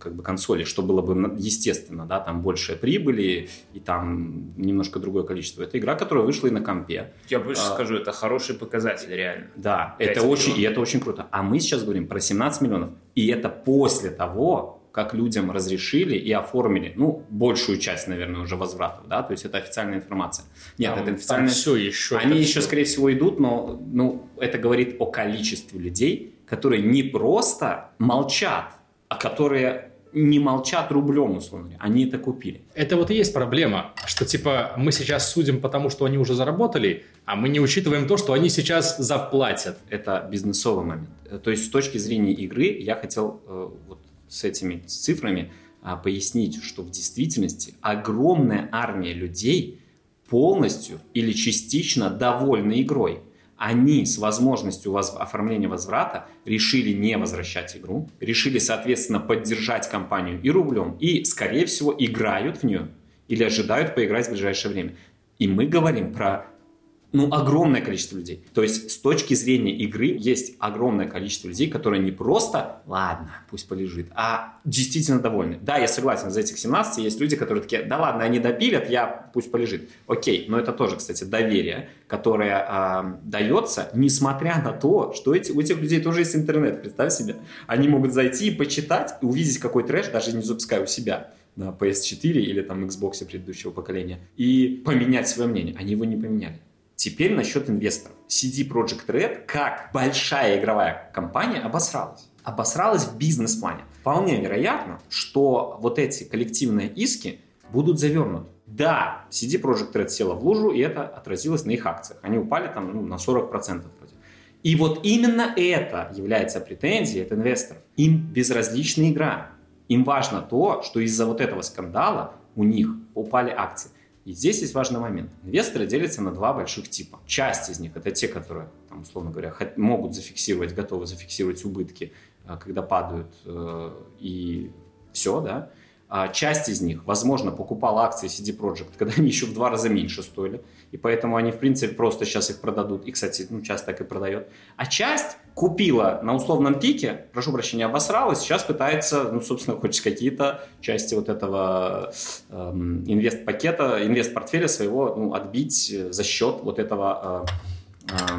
[SPEAKER 2] как бы консоли, что было бы естественно, да, там больше прибыли и там немножко другое количество. Это игра, которая вышла и на компе.
[SPEAKER 3] Я больше а, скажу, это хороший показатель реально.
[SPEAKER 2] Да, это очень, и это очень круто. А мы сейчас говорим про 17 миллионов, и это после того, как людям разрешили и оформили, ну, большую часть, наверное, уже возвратов, да, то есть это официальная информация.
[SPEAKER 1] Нет, там, это официальная... Там все еще.
[SPEAKER 2] Они еще, все. скорее всего, идут, но, ну, это говорит о количестве людей, которые не просто молчат, а которые не молчат рублем, условно говоря. Они это купили.
[SPEAKER 1] Это вот и есть проблема, что типа мы сейчас судим потому, что они уже заработали, а мы не учитываем то, что они сейчас заплатят.
[SPEAKER 2] Это бизнесовый момент. То есть с точки зрения игры я хотел э, вот с этими цифрами а, пояснить, что в действительности огромная армия людей полностью или частично довольны игрой. Они с возможностью воз... оформления возврата решили не возвращать игру, решили, соответственно, поддержать компанию и рублем, и, скорее всего, играют в нее или ожидают поиграть в ближайшее время. И мы говорим про ну, огромное количество людей. То есть с точки зрения игры есть огромное количество людей, которые не просто «ладно, пусть полежит», а действительно довольны. Да, я согласен, за этих 17 есть люди, которые такие «да ладно, они допилят, я пусть полежит». Окей, но это тоже, кстати, доверие, которое э, дается, несмотря на то, что эти, у этих людей тоже есть интернет, представь себе. Они могут зайти и почитать, и увидеть какой трэш, даже не запуская у себя на PS4 или там Xbox предыдущего поколения, и поменять свое мнение. Они его не поменяли. Теперь насчет инвесторов. CD Projekt Red, как большая игровая компания, обосралась. Обосралась в бизнес-плане. Вполне вероятно, что вот эти коллективные иски будут завернуты. Да, CD Projekt Red села в лужу, и это отразилось на их акциях. Они упали там ну, на 40% вроде. И вот именно это является претензией от инвесторов. Им безразлична игра. Им важно то, что из-за вот этого скандала у них упали акции. И здесь есть важный момент. Инвесторы делятся на два больших типа. Часть из них это те, которые, там, условно говоря, могут зафиксировать, готовы зафиксировать убытки, э, когда падают, э, и все, да. А часть из них, возможно, покупала акции CD Projekt, когда они еще в два раза меньше стоили и поэтому они, в принципе, просто сейчас их продадут, и, кстати, ну, часто так и продает. А часть купила на условном пике, прошу прощения, обосралась, сейчас пытается, ну, собственно, хоть какие-то части вот этого эм, инвест-пакета, инвест-портфеля своего ну, отбить за счет вот этого э,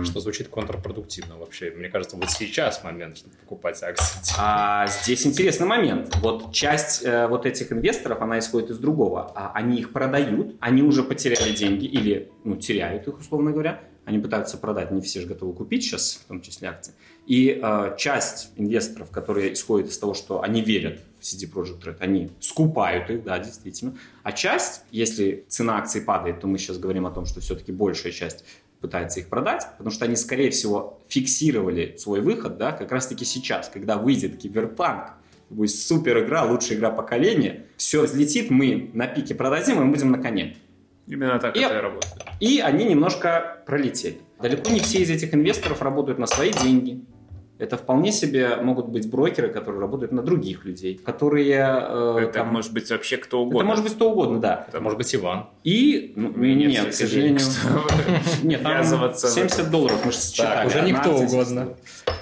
[SPEAKER 1] что звучит контрпродуктивно вообще. Мне кажется, вот сейчас момент, чтобы покупать акции.
[SPEAKER 2] А здесь интересный момент. Вот часть э, вот этих инвесторов, она исходит из другого. А они их продают, они уже потеряли деньги или ну, теряют их, условно говоря. Они пытаются продать, не все же готовы купить сейчас, в том числе акции. И э, часть инвесторов, которые исходят из того, что они верят в CD Projekt Red, они скупают их, да, действительно. А часть, если цена акций падает, то мы сейчас говорим о том, что все-таки большая часть пытается их продать, потому что они, скорее всего, фиксировали свой выход, да, как раз-таки сейчас, когда выйдет киберпанк, будет супер игра, лучшая игра поколения, все взлетит, мы на пике продадим, и мы будем на коне.
[SPEAKER 3] Именно так и, это и работает.
[SPEAKER 2] И они немножко пролетели. Далеко не все из этих инвесторов работают на свои деньги. Это вполне себе могут быть брокеры, которые работают на других людей, которые...
[SPEAKER 3] Э, это там, может быть вообще кто угодно.
[SPEAKER 2] Это может быть кто угодно, да.
[SPEAKER 1] Это может быть Иван.
[SPEAKER 2] И... Ну, нет, нет, к сожалению... Нет, там 70 долларов мы же считали.
[SPEAKER 1] уже никто угодно.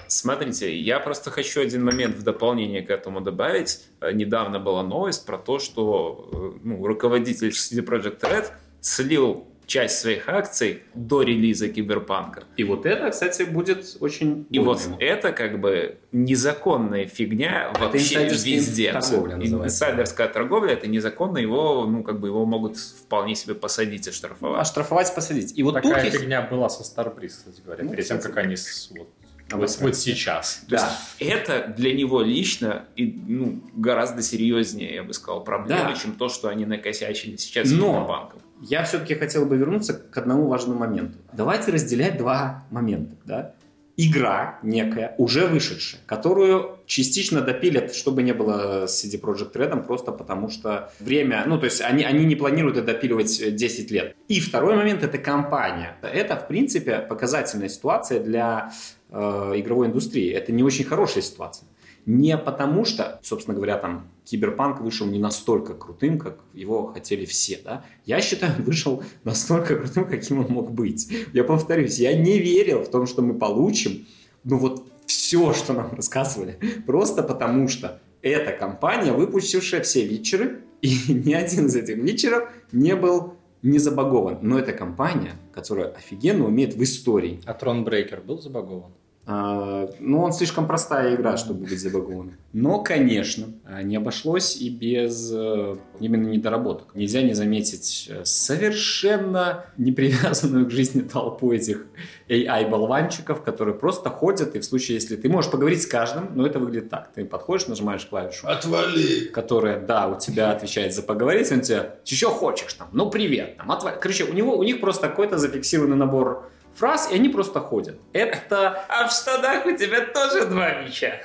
[SPEAKER 3] Смотрите, я просто хочу один момент в дополнение к этому добавить. Э, недавно была новость про то, что э, ну, руководитель CD Projekt Red слил часть своих акций до релиза Киберпанка.
[SPEAKER 2] И вот это, кстати, будет очень...
[SPEAKER 3] И вот это как бы незаконная фигня это вообще везде.
[SPEAKER 2] Торговля
[SPEAKER 3] Инсайдерская торговля, это незаконно, его, ну, как бы его могут вполне себе посадить и штрафовать.
[SPEAKER 2] А штрафовать, посадить. И вот
[SPEAKER 1] Такая тут фигня была со Starbreeze, кстати говоря, ну, перед тем, как они вот, вот, вот сейчас.
[SPEAKER 3] То да. есть это для него лично и ну, гораздо серьезнее, я бы сказал, проблема, да. чем то, что они накосячили сейчас
[SPEAKER 2] Но банком я все-таки хотел бы вернуться к одному важному моменту. Давайте разделять два момента. Да? игра некая, уже вышедшая, которую частично допилят, чтобы не было с CD Projekt Red, просто потому что время, ну, то есть они, они не планируют это допиливать 10 лет. И второй момент – это компания. Это, в принципе, показательная ситуация для э, игровой индустрии. Это не очень хорошая ситуация. Не потому что, собственно говоря, там Киберпанк вышел не настолько крутым, как его хотели все, да. Я считаю, он вышел настолько крутым, каким он мог быть. Я повторюсь, я не верил в том, что мы получим, ну вот все, что нам рассказывали, просто потому что эта компания, выпустившая все вичеры, и ни один из этих вичеров не был не забагован. Но это компания, которая офигенно умеет в истории.
[SPEAKER 1] А Тронбрейкер был забагован?
[SPEAKER 2] А, ну, он слишком простая игра, чтобы быть забагованным. Но, конечно, а, не обошлось и без э, именно недоработок. Нельзя не заметить э, совершенно непривязанную к жизни толпу этих AI-болванчиков, которые просто ходят, и в случае, если ты можешь поговорить с каждым, но это выглядит так. Ты подходишь, нажимаешь клавишу.
[SPEAKER 4] Отвали!
[SPEAKER 2] Которая, да, у тебя отвечает за поговорить, он тебе, еще хочешь там, ну привет, там, отвали. Короче, у него, у них просто какой-то зафиксированный набор фраз, и они просто ходят. Это...
[SPEAKER 3] А в штанах у тебя тоже два меча.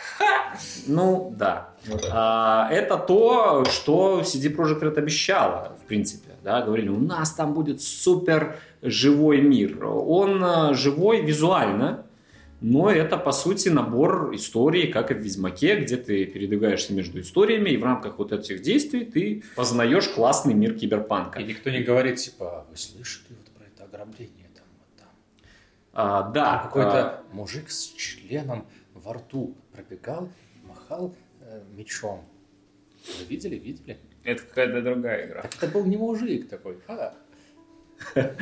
[SPEAKER 2] Ну, да. А, это то, что CD Projekt Red обещала, в принципе. Да, говорили, у нас там будет супер живой мир. Он а, живой визуально, но это, по сути, набор историй, как и в Ведьмаке, где ты передвигаешься между историями, и в рамках вот этих действий ты познаешь классный мир киберпанка.
[SPEAKER 1] И никто не говорит, типа, вы слышали вот про это ограбление?
[SPEAKER 2] А, да.
[SPEAKER 1] Какой-то а... мужик с членом во рту пробегал, махал э, мечом. Вы видели, видели?
[SPEAKER 3] Это какая-то другая игра.
[SPEAKER 1] Так это был не мужик такой. А.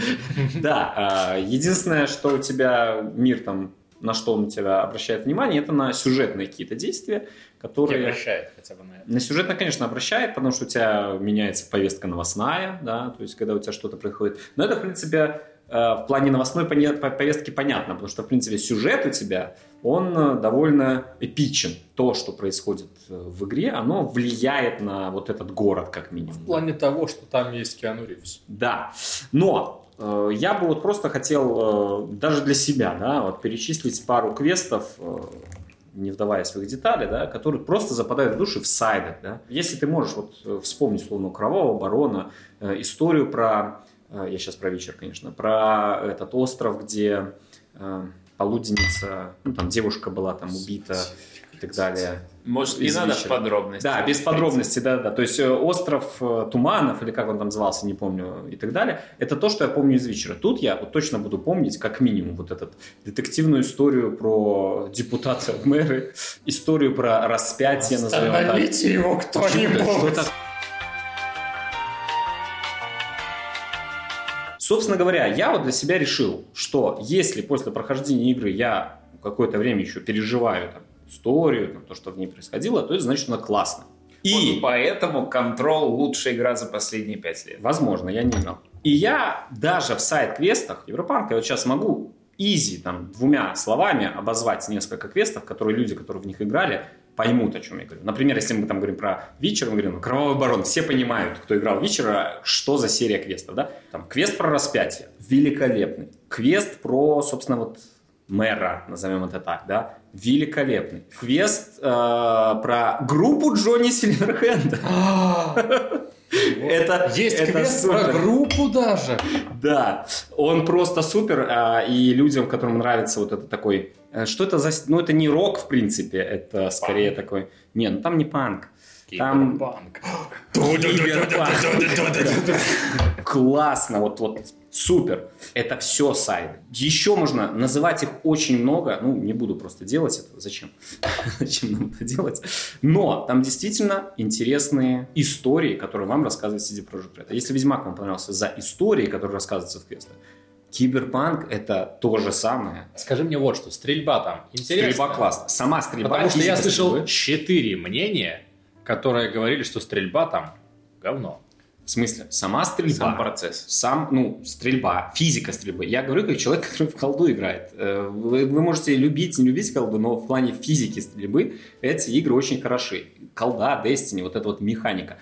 [SPEAKER 2] Да, а, единственное, что у тебя мир там, на что он тебя обращает внимание, это на сюжетные какие-то действия, которые...
[SPEAKER 1] Не обращает хотя бы на это.
[SPEAKER 2] На сюжетно, конечно, обращает, потому что у тебя меняется повестка новостная, да, то есть когда у тебя что-то происходит. Но это, в принципе, в плане новостной повестки понятно, потому что, в принципе, сюжет у тебя, он э, довольно эпичен. То, что происходит э, в игре, оно влияет на вот этот город, как минимум.
[SPEAKER 1] В плане того, что там есть Киану Ривз.
[SPEAKER 2] Да, но я бы вот просто хотел даже для себя, да, вот перечислить пару квестов, не вдаваясь в их детали, да, которые просто западают в душу в сайдах, да. Если ты можешь вот вспомнить, словно Кровавого Барона, историю про Э, я сейчас про вечер, конечно, про этот остров, где э, полуденница, ну там девушка была там убита и так далее.
[SPEAKER 3] Может, не надо в подробности.
[SPEAKER 2] Да, без подробностей, да, да. То есть э, остров Туманов, или как он там назывался, не помню, и так далее. Это то, что я помню из вечера. Тут я вот точно буду помнить, как минимум, вот эту детективную историю про депутата в мэры, историю про распятие,
[SPEAKER 4] назовем так. Его кто-нибудь!
[SPEAKER 2] Собственно говоря, я вот для себя решил, что если после прохождения игры я какое-то время еще переживаю там, историю, там, то, что в ней происходило, то это значит, что она классная.
[SPEAKER 3] И вот поэтому Control лучшая игра за последние пять лет.
[SPEAKER 2] Возможно, я не знал. И я даже в сайт-квестах Европанка, я вот сейчас могу изи, там, двумя словами обозвать несколько квестов, которые люди, которые в них играли, поймут, о чем я говорю. Например, если мы там говорим про Вичер, мы говорим, ну, Кровавый Барон, все понимают, кто играл Вичера, что за серия квестов, да? Там квест про распятие, великолепный. Квест про, собственно, вот мэра, назовем это так, да, великолепный. Квест э, про группу Джонни Сильверхенда.
[SPEAKER 1] Это есть это квест супер. про группу даже.
[SPEAKER 2] Да, он просто супер, а, и людям, которым нравится вот это такой, э, что это за, ну это не рок в принципе, это скорее панк. такой, не, ну там не панк, там
[SPEAKER 1] панк.
[SPEAKER 2] Классно, вот вот Супер. Это все сайты. Еще можно называть их очень много. Ну, не буду просто делать это. Зачем? Зачем нам это делать? Но там действительно интересные истории, которые вам рассказывает CD Projekt Red. А если Ведьмак вам понравился за истории, которые рассказываются в квестах, Киберпанк это то же самое.
[SPEAKER 1] Скажи мне вот что, стрельба там интересная?
[SPEAKER 2] Стрельба классно. Сама стрельба.
[SPEAKER 1] Потому что я слышал четыре мнения, которые говорили, что стрельба там говно.
[SPEAKER 2] В смысле, сама стрельба.
[SPEAKER 3] Сам процесс.
[SPEAKER 2] Сам, ну, стрельба, физика стрельбы. Я говорю как человек, который в колду играет. Э, вы, вы можете любить, не любить колду, но в плане физики стрельбы эти игры очень хороши. Колда, Destiny, вот эта вот механика.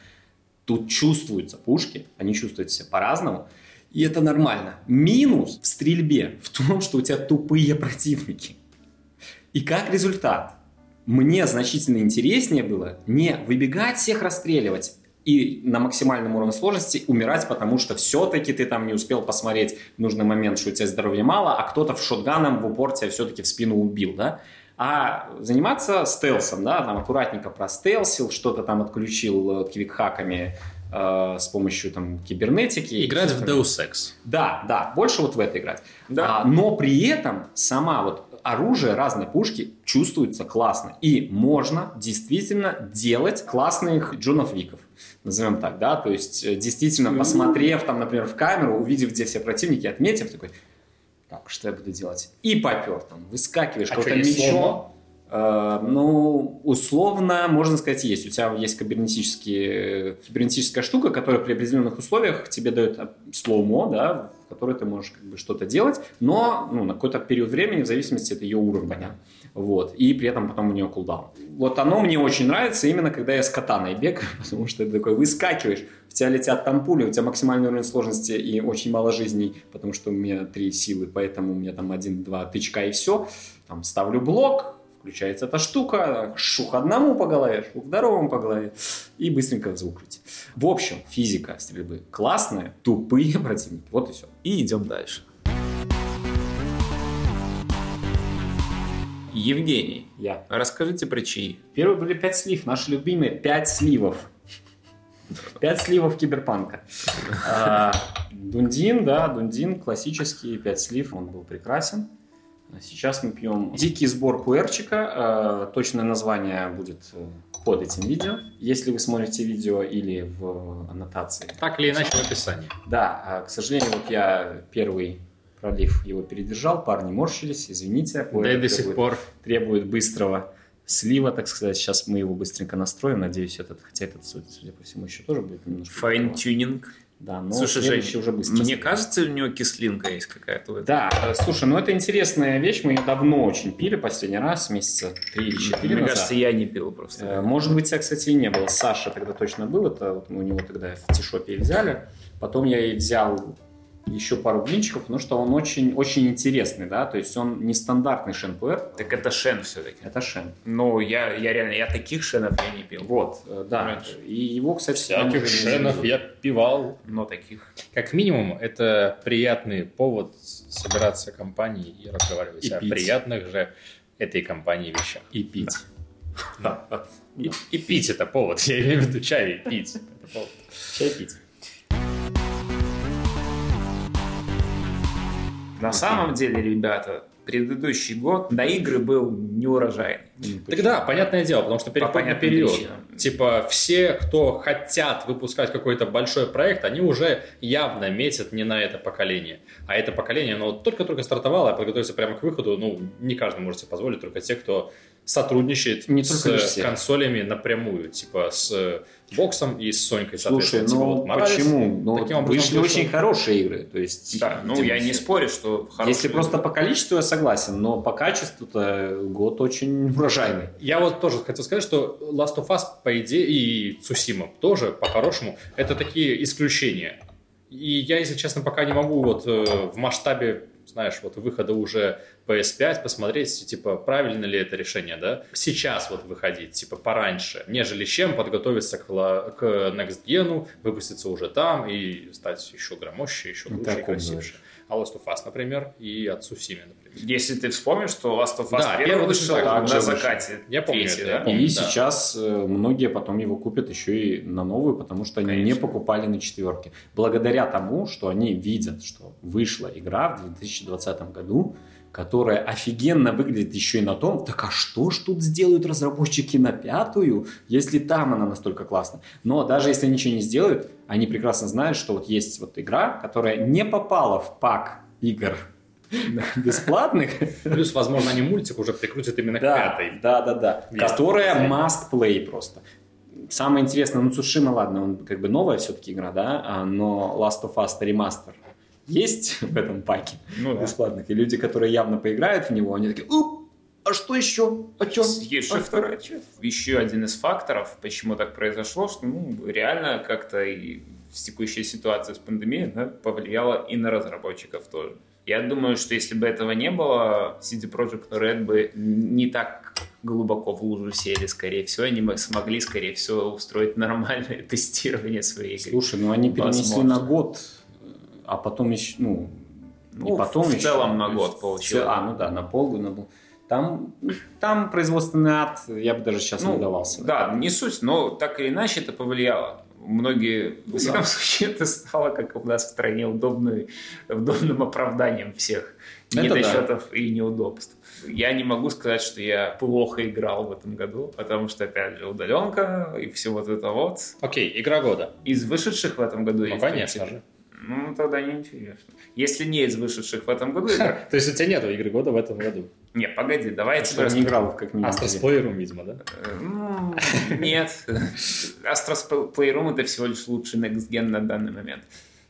[SPEAKER 2] Тут чувствуются пушки, они чувствуют себя по-разному. И это нормально. Минус в стрельбе в том, что у тебя тупые противники. И как результат, мне значительно интереснее было не выбегать всех расстреливать, и на максимальном уровне сложности умирать, потому что все-таки ты там не успел посмотреть в нужный момент, что у тебя здоровья мало, а кто-то в шотганом в упор тебя все-таки в спину убил, да? А заниматься стелсом, да, там аккуратненько простелсил, что-то там отключил э, квикхаками э, с помощью там кибернетики.
[SPEAKER 1] Играть в. Deus Ex.
[SPEAKER 2] Да, да, больше вот в это играть.
[SPEAKER 3] Да.
[SPEAKER 2] А, но при этом сама вот оружие разной пушки чувствуется классно. И можно действительно делать классных Джонов Виков. Назовем так, да, то есть э, действительно посмотрев там, например, в камеру, увидев, где все противники, отметив, такой, так, что я буду делать? И попер там, выскакиваешь,
[SPEAKER 1] А есть
[SPEAKER 2] мечом.
[SPEAKER 1] slow-mo?
[SPEAKER 2] Э, ну, условно, можно сказать, есть. У тебя есть кибернетические, кибернетическая штука, которая при определенных условиях тебе дает а, slow-mo, да, в которой ты можешь как бы что-то делать, но ну, на какой-то период времени, в зависимости от ее уровня. Вот. И при этом потом у нее cooldown. Вот оно мне очень нравится именно когда я с катаной бегаю, потому что ты такой выскакиваешь, в тебя летят там пули, у тебя максимальный уровень сложности и очень мало жизней, потому что у меня три силы, поэтому у меня там один-два тычка и все. Там ставлю блок, включается эта штука, шух одному по голове, шух второму по голове, и быстренько в звук. В общем, физика стрельбы классная, тупые противники. Вот и все.
[SPEAKER 3] И идем дальше. Евгений,
[SPEAKER 2] Я.
[SPEAKER 3] расскажите про чаи.
[SPEAKER 2] Первые были пять слив, наши любимые пять сливов. Пять сливов киберпанка. А, Дундин, да, Дундин, классический, пять слив, он был прекрасен. А Сейчас мы пьем дикий сбор пуэрчика. А, Точное название будет э, под этим видео, если вы смотрите видео или в аннотации.
[SPEAKER 1] Так или иначе в описании.
[SPEAKER 2] Да, а, к сожалению, вот я первый пролив его передержал, парни морщились, извините.
[SPEAKER 1] Да и до сих
[SPEAKER 2] требует-
[SPEAKER 1] пор.
[SPEAKER 2] требует быстрого слива, так сказать. Сейчас мы его быстренько настроим. Надеюсь, этот, хотя этот, судя, судя по всему, еще тоже будет немножко.
[SPEAKER 3] Fine-tuning.
[SPEAKER 2] Да, но
[SPEAKER 3] Слушай, Жень,
[SPEAKER 2] уже быстро.
[SPEAKER 3] мне кажется, у него кислинка есть какая-то.
[SPEAKER 2] Да, э, слушай, ну это интересная вещь. Мы ее давно очень пили, последний раз, месяца три или четыре
[SPEAKER 3] Мне
[SPEAKER 2] назад.
[SPEAKER 3] кажется, я не пил
[SPEAKER 2] Э,
[SPEAKER 3] просто.
[SPEAKER 2] Может быть, тебя, кстати, и не было. Саша тогда точно был. Это вот мы у него тогда в tea shop е взяли. Потом я и взял еще пару блинчиков, потому что он очень, очень интересный, да, то есть он нестандартный шенпуэр,
[SPEAKER 3] Так это шен все-таки.
[SPEAKER 2] это шен.
[SPEAKER 3] Ну, я, я реально, я таких шенов я не пил.
[SPEAKER 2] Вот, э, да.
[SPEAKER 3] Раньше.
[SPEAKER 2] И его, кстати,
[SPEAKER 1] Всяких шенов я пивал.
[SPEAKER 3] Но таких.
[SPEAKER 1] Как минимум, это приятный повод собираться компанией и разговаривать
[SPEAKER 2] И
[SPEAKER 1] о
[SPEAKER 2] пить.
[SPEAKER 1] приятных же этой компании вещах.
[SPEAKER 2] И пить.
[SPEAKER 1] И, и пить это повод. Я имею в виду чай и пить. Это повод.
[SPEAKER 2] Чай пить.
[SPEAKER 3] На самом деле, ребята, предыдущий год на игры был неурожайный.
[SPEAKER 1] Тогда, понятное дело, потому что переходный
[SPEAKER 3] понятным
[SPEAKER 1] период.
[SPEAKER 3] причинам.
[SPEAKER 1] Типа, все, кто хотят выпускать какой-то большой проект, они уже явно метят не на это поколение. А это поколение, оно вот только-только стартовало, а подготовиться прямо к выходу, ну, не каждый может себе позволить, только те, кто сотрудничает
[SPEAKER 2] Не
[SPEAKER 1] с консолями напрямую, типа с боксом и с Сонькой,
[SPEAKER 2] Слушай,
[SPEAKER 1] соответственно. Типа,
[SPEAKER 2] ну
[SPEAKER 1] вот
[SPEAKER 2] почему? Ну,
[SPEAKER 1] таким образом
[SPEAKER 2] вышли
[SPEAKER 1] вышел.
[SPEAKER 2] очень хорошие игры. То есть,
[SPEAKER 3] Да, ну я не спорю, что хороший.
[SPEAKER 2] Если просто по количеству, я согласен, но по качеству-то год очень урожайный.
[SPEAKER 1] Я вот тоже хотел сказать, что Last of Us, по идее, и Цусима тоже, по-хорошему, это такие исключения. И я, если честно, пока не могу вот э, в масштабе, знаешь, вот выхода уже PS5 посмотреть, типа, правильно ли это решение, да? Сейчас вот выходить, типа, пораньше, нежели чем подготовиться к, к Next Gen, выпуститься уже там и стать еще громоще, еще
[SPEAKER 2] Ну, ты о
[SPEAKER 1] и красивше. А Last of Us, например, и от Цусимы, например.
[SPEAKER 3] Если ты вспомнишь, что Last of Us
[SPEAKER 1] Да,
[SPEAKER 3] первый
[SPEAKER 1] первый
[SPEAKER 3] вышел
[SPEAKER 1] так
[SPEAKER 3] на закате.
[SPEAKER 1] Я помню
[SPEAKER 3] третий,
[SPEAKER 1] это,
[SPEAKER 3] да?
[SPEAKER 1] я помню.
[SPEAKER 2] И
[SPEAKER 1] да.
[SPEAKER 2] сейчас э, многие потом его купят еще и на новую, потому что они не
[SPEAKER 3] Конечно.
[SPEAKER 2] покупали на четверке. Благодаря тому, что они видят, что вышла игра в 2020 году, которая офигенно выглядит еще и на том, так а что ж тут сделают разработчики на пятую, если там она настолько классна. Но даже если ничего не сделают, они прекрасно знают, что вот есть вот игра, которая не попала в пак игр бесплатных,
[SPEAKER 1] Плюс, возможно, они мультик уже прикрутят именно к
[SPEAKER 2] да,
[SPEAKER 1] пятой.
[SPEAKER 2] Да, да, да.
[SPEAKER 1] Есть
[SPEAKER 2] Которая must play просто. Самое интересное, ну Цушима, ладно, он как бы новая все-таки игра, да, а, но Last of Us ремастер есть в этом паке
[SPEAKER 3] Ну да.
[SPEAKER 2] бесплатных, и люди, которые явно поиграют в него, они такие, уп, а что еще? О чем?
[SPEAKER 3] Есть же вторая часть. Еще один из факторов, почему так произошло, что ну, реально как-то и текущая ситуация с пандемией да, повлияла и на разработчиков тоже. Я думаю, что если бы этого не было, CD Projekt Red бы не так глубоко в лужу сели, скорее всего, они бы смогли, скорее всего, устроить нормальное тестирование своей игры.
[SPEAKER 2] Слушай, ну они перенесли
[SPEAKER 3] Возможно.
[SPEAKER 2] на год, а потом еще, ну, не
[SPEAKER 3] Ну,
[SPEAKER 2] потом
[SPEAKER 3] в
[SPEAKER 2] еще.
[SPEAKER 3] целом на год получилось.
[SPEAKER 2] А, ну да, на полгода. на пол- Там, там производственный ад, я бы даже сейчас не
[SPEAKER 3] Ну,
[SPEAKER 2] вдавался.
[SPEAKER 3] Да, не суть, но так или иначе это повлияло. Многие, во всяком случае, это стало, как у нас в стране, удобной, удобным оправданием всех недосчетов и неудобств. Я не могу сказать, что я плохо играл в этом году, потому что, опять же, удаленка и все вот это вот.
[SPEAKER 1] Окей, игра года.
[SPEAKER 3] Из вышедших в этом году
[SPEAKER 1] Ну, конечно же.
[SPEAKER 3] Ну, тогда неинтересно. Если не из вышедших в этом году.
[SPEAKER 1] То есть у тебя нету игры года в этом году?
[SPEAKER 3] Не, погоди, давай я
[SPEAKER 2] Что
[SPEAKER 3] тебе
[SPEAKER 2] я не играл как минимум.
[SPEAKER 1] Playroom, видимо, да?
[SPEAKER 3] Ну, Нет. Playroom это всего лишь лучший Next Gen на данный момент.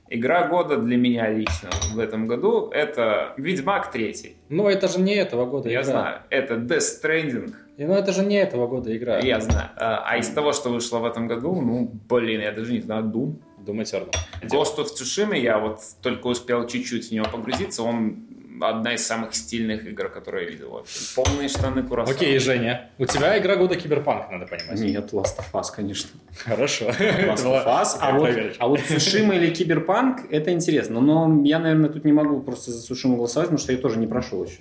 [SPEAKER 3] Игра года для меня лично в этом году это Ведьмак 3.
[SPEAKER 1] Ну, это же не этого года
[SPEAKER 3] Я
[SPEAKER 1] игра.
[SPEAKER 3] знаю. Это Death Stranding.
[SPEAKER 1] И, Ну, это же не этого года игра.
[SPEAKER 3] Я знаю. А а из того, что вышло в этом году, ну, блин, я даже не знаю, Doom.
[SPEAKER 1] Doom Eternal.
[SPEAKER 3] Ghost of Tsushima, я вот только успел чуть-чуть в него погрузиться, он одна из самых стильных игр, которые я видел вообще. Полные штаны Курасава.
[SPEAKER 1] Окей, Женя, у тебя игра года Киберпанк, надо понимать.
[SPEAKER 2] Нет, Last of Us, конечно.
[SPEAKER 1] Хорошо.
[SPEAKER 2] Last of Us. А вот, а вот Сушима или Киберпанк, это интересно. Но я, наверное, тут не могу просто за Сушиму голосовать, потому что я тоже не прошел еще.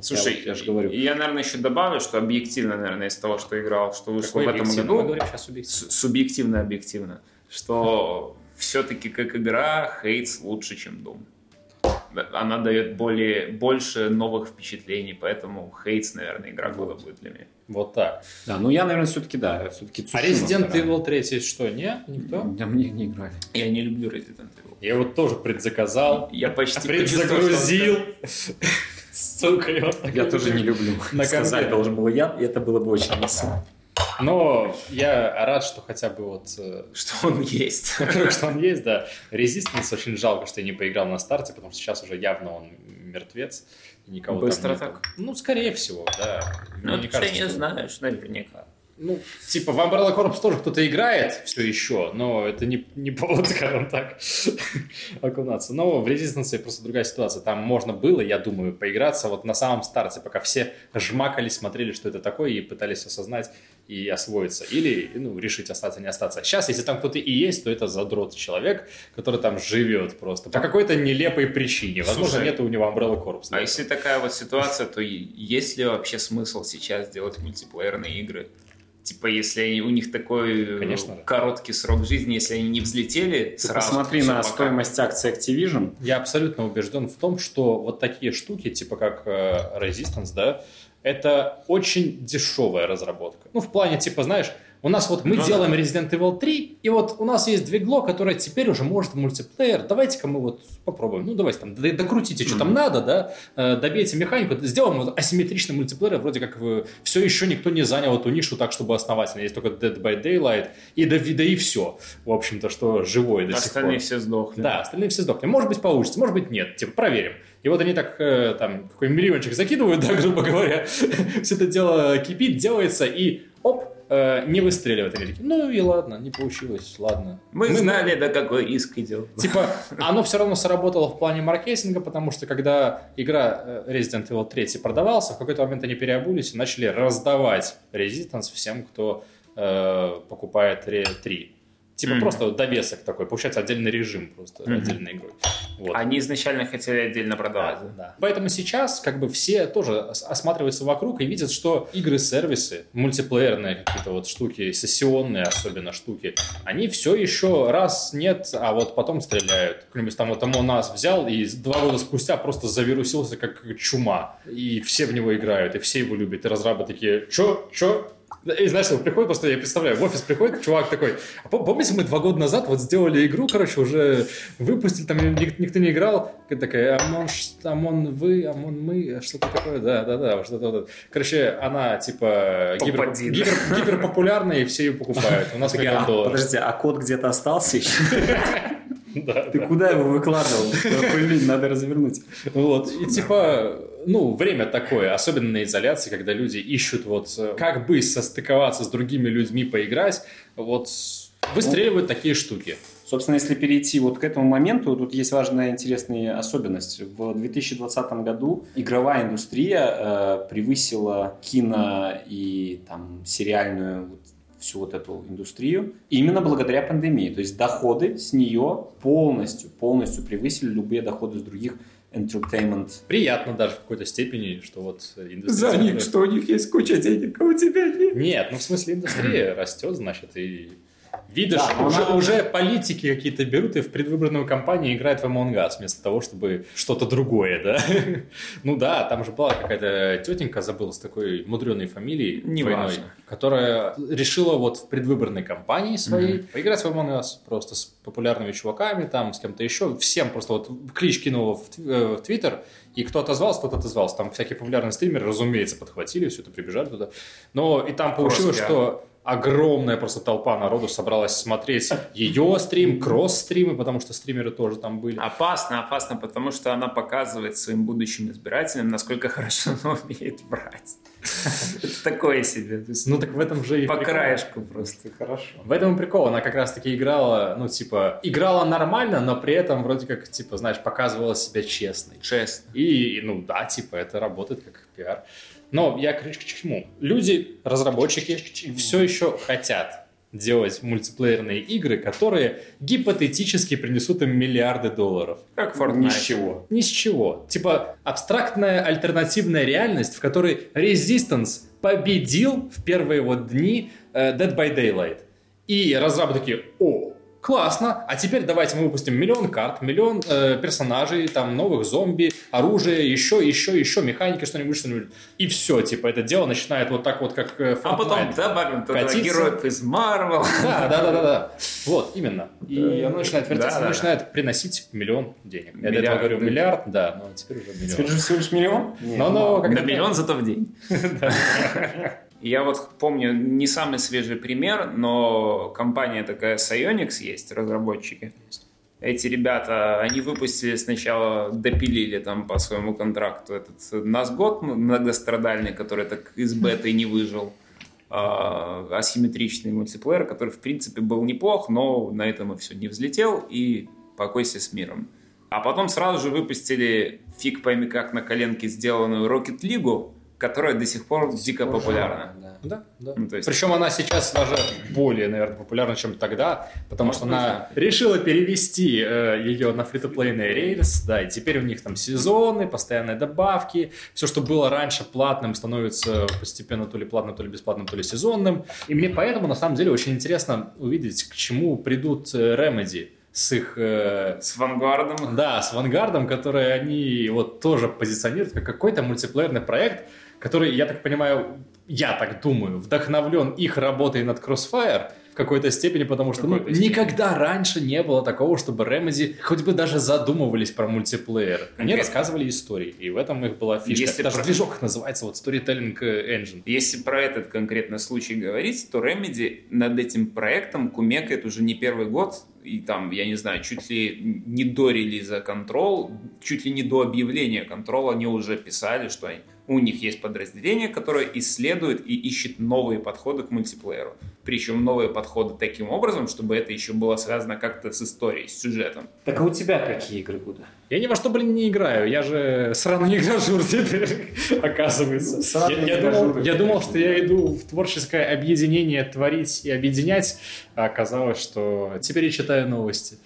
[SPEAKER 3] Слушай,
[SPEAKER 2] Я вот- я же говорю.
[SPEAKER 3] я, наверное, еще добавлю, что объективно, наверное, из того, что играл, что вышло
[SPEAKER 1] Какой
[SPEAKER 3] в этом году,
[SPEAKER 1] Мы говорим сейчас объективно.
[SPEAKER 3] с- субъективно, объективно, что все-таки как игра Хейтс лучше, чем Doom. Она дает более, больше новых впечатлений, поэтому Хейтс, наверное, игра года будет для меня.
[SPEAKER 1] Вот так.
[SPEAKER 2] Да, ну я, наверное, все-таки, да, все-таки
[SPEAKER 1] А Resident Evil 3 что, не? Никто?
[SPEAKER 2] Да, мне не играли.
[SPEAKER 3] Я не люблю Resident Evil.
[SPEAKER 1] Я его тоже предзаказал,
[SPEAKER 3] Я почти
[SPEAKER 1] предзагрузил. Сука, я вот так
[SPEAKER 2] Я тоже не люблю.
[SPEAKER 1] На
[SPEAKER 2] Сказать должен был я, и это было бы очень весело.
[SPEAKER 1] Но я рад, что хотя бы вот... э,
[SPEAKER 3] Что он есть.
[SPEAKER 1] Во-первых, что он есть, да. Resistance очень жалко, что я не поиграл на старте, потому что сейчас уже явно он мертвец. И никого
[SPEAKER 3] Быстро так?
[SPEAKER 1] Ну, скорее всего, да.
[SPEAKER 3] Ну, ты
[SPEAKER 1] кажется,
[SPEAKER 3] не
[SPEAKER 1] что-
[SPEAKER 3] знаешь, наверняка.
[SPEAKER 1] Ну, типа, в Umbrella Corps тоже кто-то играет все еще, но это не, не повод, скажем так, окунаться. Но в Resistance просто другая ситуация. Там можно было, я думаю, поиграться вот на самом старте, пока все жмакали, смотрели, что это такое, и пытались осознать и освоиться. Или, ну, решить остаться, не остаться. Сейчас, если там кто-то и есть, то это задрот человек, который там живет просто. По какой-то нелепой причине. Возможно,
[SPEAKER 3] Слушай,
[SPEAKER 1] нет у него Umbrella Corps.
[SPEAKER 3] А если такая вот ситуация, то есть ли вообще смысл сейчас делать мультиплеерные игры? Типа, если они- у них такой
[SPEAKER 1] Конечно же.
[SPEAKER 3] короткий срок жизни, если они не взлетели
[SPEAKER 2] Ты
[SPEAKER 3] сразу.
[SPEAKER 2] посмотри на
[SPEAKER 3] пока.
[SPEAKER 2] стоимость акций Activision.
[SPEAKER 1] Я абсолютно убежден в том, что вот такие штуки, типа как э, Resistance, да, это очень дешевая разработка. Ну, в плане, типа, знаешь, у нас вот мы
[SPEAKER 3] Ну да.
[SPEAKER 1] делаем Resident Evil 3, и вот у нас есть двигло, которое теперь уже может в мультиплеер. Давайте-ка мы вот попробуем. Ну, давайте там, докрутите, что там надо, да, э, добейте механику, сделаем вот асимметричный мультиплеер, вроде как все еще никто не занял эту нишу так, чтобы основательно. Есть только Dead by Daylight, и да, да и все, в общем-то, что живое до сих пор.
[SPEAKER 3] Остальные все сдохли.
[SPEAKER 1] Да, остальные все сдохли. Может быть, получится, может быть, нет. Типа, проверим. И вот они так, э, там, какой миллиончик закидывают, да, грубо говоря. Все это дело кипит, делается, и оп, э, не выстреливает. Такие, ну и ладно, не получилось, ладно.
[SPEAKER 3] Мы, знали, до какой риск идет.
[SPEAKER 1] Типа, оно все равно сработало в плане маркетинга, потому что когда игра э, Resident Evil 3 продавался, в какой-то момент они переобулись и начали раздавать Resistance всем, кто э, покупает Re 3. Типа
[SPEAKER 3] Мгм.
[SPEAKER 1] просто довесок такой, получается отдельный режим просто,
[SPEAKER 3] Мгм.
[SPEAKER 1] отдельной игрой. Вот.
[SPEAKER 3] Они изначально хотели отдельно продавать.
[SPEAKER 1] Да, да. Поэтому сейчас как бы все тоже ос- осматриваются вокруг и видят, что игры-сервисы, мультиплеерные какие-то вот штуки, сессионные особенно штуки, они все еще раз нет, а вот потом стреляют. Кто-нибудь там вот у нас взял и два года спустя просто завирусился как чума. И все в него играют, и все его любят. И разрабы такие, чё, чё? И знаешь, что приходит просто, я представляю, в офис приходит чувак такой, а пом- помните, мы два года назад вот сделали игру, короче, уже выпустили, там ник- никто не играл, такая, ОМОН, ш- ОМОН вы, ОМОН мы, что-то такое, да-да-да, что-то вот. Короче, она типа гипер, гипер- гиперпопулярная, и все ее покупают. У нас
[SPEAKER 2] Такая,
[SPEAKER 1] миллион
[SPEAKER 2] «А,
[SPEAKER 1] долларов.
[SPEAKER 2] Подожди, а код где-то остался еще? Ты
[SPEAKER 1] да.
[SPEAKER 2] куда его выкладывал? Надо развернуть.
[SPEAKER 1] Вот, и типа, ну, время такое, особенно на изоляции, когда люди ищут вот, э, как бы состыковаться с другими людьми, поиграть, вот, выстреливают такие штуки.
[SPEAKER 2] Собственно, если перейти вот к этому моменту, тут есть важная интересная особенность. В 2020 году игровая индустрия э, превысила кино и там сериальную вот, всю вот эту индустрию именно благодаря пандемии. То есть доходы с нее полностью, полностью превысили любые доходы с других entertainment.
[SPEAKER 1] Приятно даже в какой-то степени, что вот индустрия...
[SPEAKER 3] За них, что у них есть куча денег, а у тебя нет.
[SPEAKER 1] Нет, ну в смысле индустрия растет, значит, и Видишь,
[SPEAKER 2] Да,
[SPEAKER 1] уже,
[SPEAKER 2] она-
[SPEAKER 1] уже политики какие-то берут и в предвыборную кампанию играют в Among Us, вместо того, чтобы что-то другое, да? Ну да, там же была какая-то тетенька, забыл, с такой мудреной фамилией
[SPEAKER 3] Неважно.
[SPEAKER 1] двойной, которая решила вот в предвыборной кампании своей поиграть в Among Us просто с популярными чуваками, там, с кем-то еще, всем просто вот клич кинула в, э, в Твиттер, и кто отозвался, тот отозвался. Там всякие популярные стримеры, разумеется, подхватили все это, прибежали туда. Но и там получилось,
[SPEAKER 3] Кросс-пиар.
[SPEAKER 1] что огромная просто толпа народу собралась смотреть ее стрим, кросс-стримы, потому что стримеры тоже там были.
[SPEAKER 3] Опасно, опасно, потому что она показывает своим будущим избирателям, насколько хорошо она умеет врать. Это такое себе.
[SPEAKER 1] Ну так в этом же и
[SPEAKER 3] По краешку просто.
[SPEAKER 2] Хорошо.
[SPEAKER 1] В этом и прикол. Она как раз-таки играла, ну, типа, играла нормально, но при этом вроде как, типа, знаешь, показывала себя честной.
[SPEAKER 3] Честно.
[SPEAKER 1] И, ну да, типа, это работает как пиар. Но я к чему? Люди, разработчики, все еще хотят делать мультиплеерные игры, которые гипотетически принесут им миллиарды долларов.
[SPEAKER 3] Как Fortnite.
[SPEAKER 2] Ни с чего.
[SPEAKER 1] Ни с чего. Типа абстрактная альтернативная реальность, в которой Resistance победил в первые вот дни э, Dead by Daylight. И разрабы такие, о, классно, а теперь давайте мы выпустим миллион карт, миллион э, персонажей, там новых зомби, оружие, еще, еще, еще, механики, что-нибудь, что-нибудь. И все, типа, это дело начинает вот так вот, как э,
[SPEAKER 3] А потом
[SPEAKER 1] Fortnite.
[SPEAKER 3] добавим туда
[SPEAKER 1] Катиться.
[SPEAKER 3] героев из Марвел.
[SPEAKER 1] Да, да, да, да, да. Вот, именно. И оно начинает вертеться, оно начинает приносить миллион денег. Я до этого говорю миллиард, да, но теперь уже миллион.
[SPEAKER 2] Теперь же всего лишь миллион?
[SPEAKER 1] Но, но,
[SPEAKER 3] На миллион зато в день. Я вот помню, не самый свежий пример, но компания такая Psyonix есть, разработчики. Эти ребята, они выпустили сначала, допилили там по своему контракту этот Назгод многострадальный, который так из беты не выжил. а, асимметричный мультиплеер, который, в принципе, был неплох, но на этом и все не взлетел, и покойся с миром. А потом сразу же выпустили фиг пойми как на коленке сделанную Rocket League, которая до сих пор дико популярна.
[SPEAKER 2] Да.
[SPEAKER 1] Да, да.
[SPEAKER 3] Ну, есть-
[SPEAKER 1] Причем она сейчас даже более, наверное, популярна, чем тогда, потому что она
[SPEAKER 3] Возможно.
[SPEAKER 1] решила перевести э, ее на фри-то-плейный рейс, да, и теперь у них там сезоны, постоянные добавки, все, что было раньше платным, становится постепенно то ли платным, то ли бесплатным, то ли сезонным. И мне поэтому, на самом деле, очень интересно увидеть, к чему придут э, Remedy с их э,
[SPEAKER 3] С Вангардом.
[SPEAKER 1] да, с Вангардом, который они вот тоже позиционируют как какой-то мультиплеерный проект, который, я так понимаю, я так думаю, вдохновлен их работой над Crossfire в какой-то степени, потому что ну,
[SPEAKER 3] степени.
[SPEAKER 1] никогда раньше не было такого, чтобы Remedy хоть бы даже задумывались про мультиплеер. Они
[SPEAKER 3] Конкретно.
[SPEAKER 1] рассказывали истории, и в этом их была фишка.
[SPEAKER 3] Если
[SPEAKER 1] даже
[SPEAKER 3] про-
[SPEAKER 1] движок называется вот Storytelling Engine.
[SPEAKER 3] Если про этот конкретно случай говорить, то Remedy над этим проектом кумекает уже не первый год, и там, я не знаю, чуть ли не до релиза Control, чуть ли не до объявления Control они уже писали, что они- у них есть подразделение, которое исследует и ищет новые подходы к мультиплееру. Причем новые подходы таким образом, чтобы это еще было связано как-то с историей, с сюжетом.
[SPEAKER 2] Так а у тебя какие игры будут?
[SPEAKER 1] Я ни во что, блин, не играю. Я же сраный игражур теперь, оказывается.
[SPEAKER 2] Сраный
[SPEAKER 1] Я, я думал, я думал, что я иду в творческое объединение творить и объединять, а оказалось, что теперь я читаю новости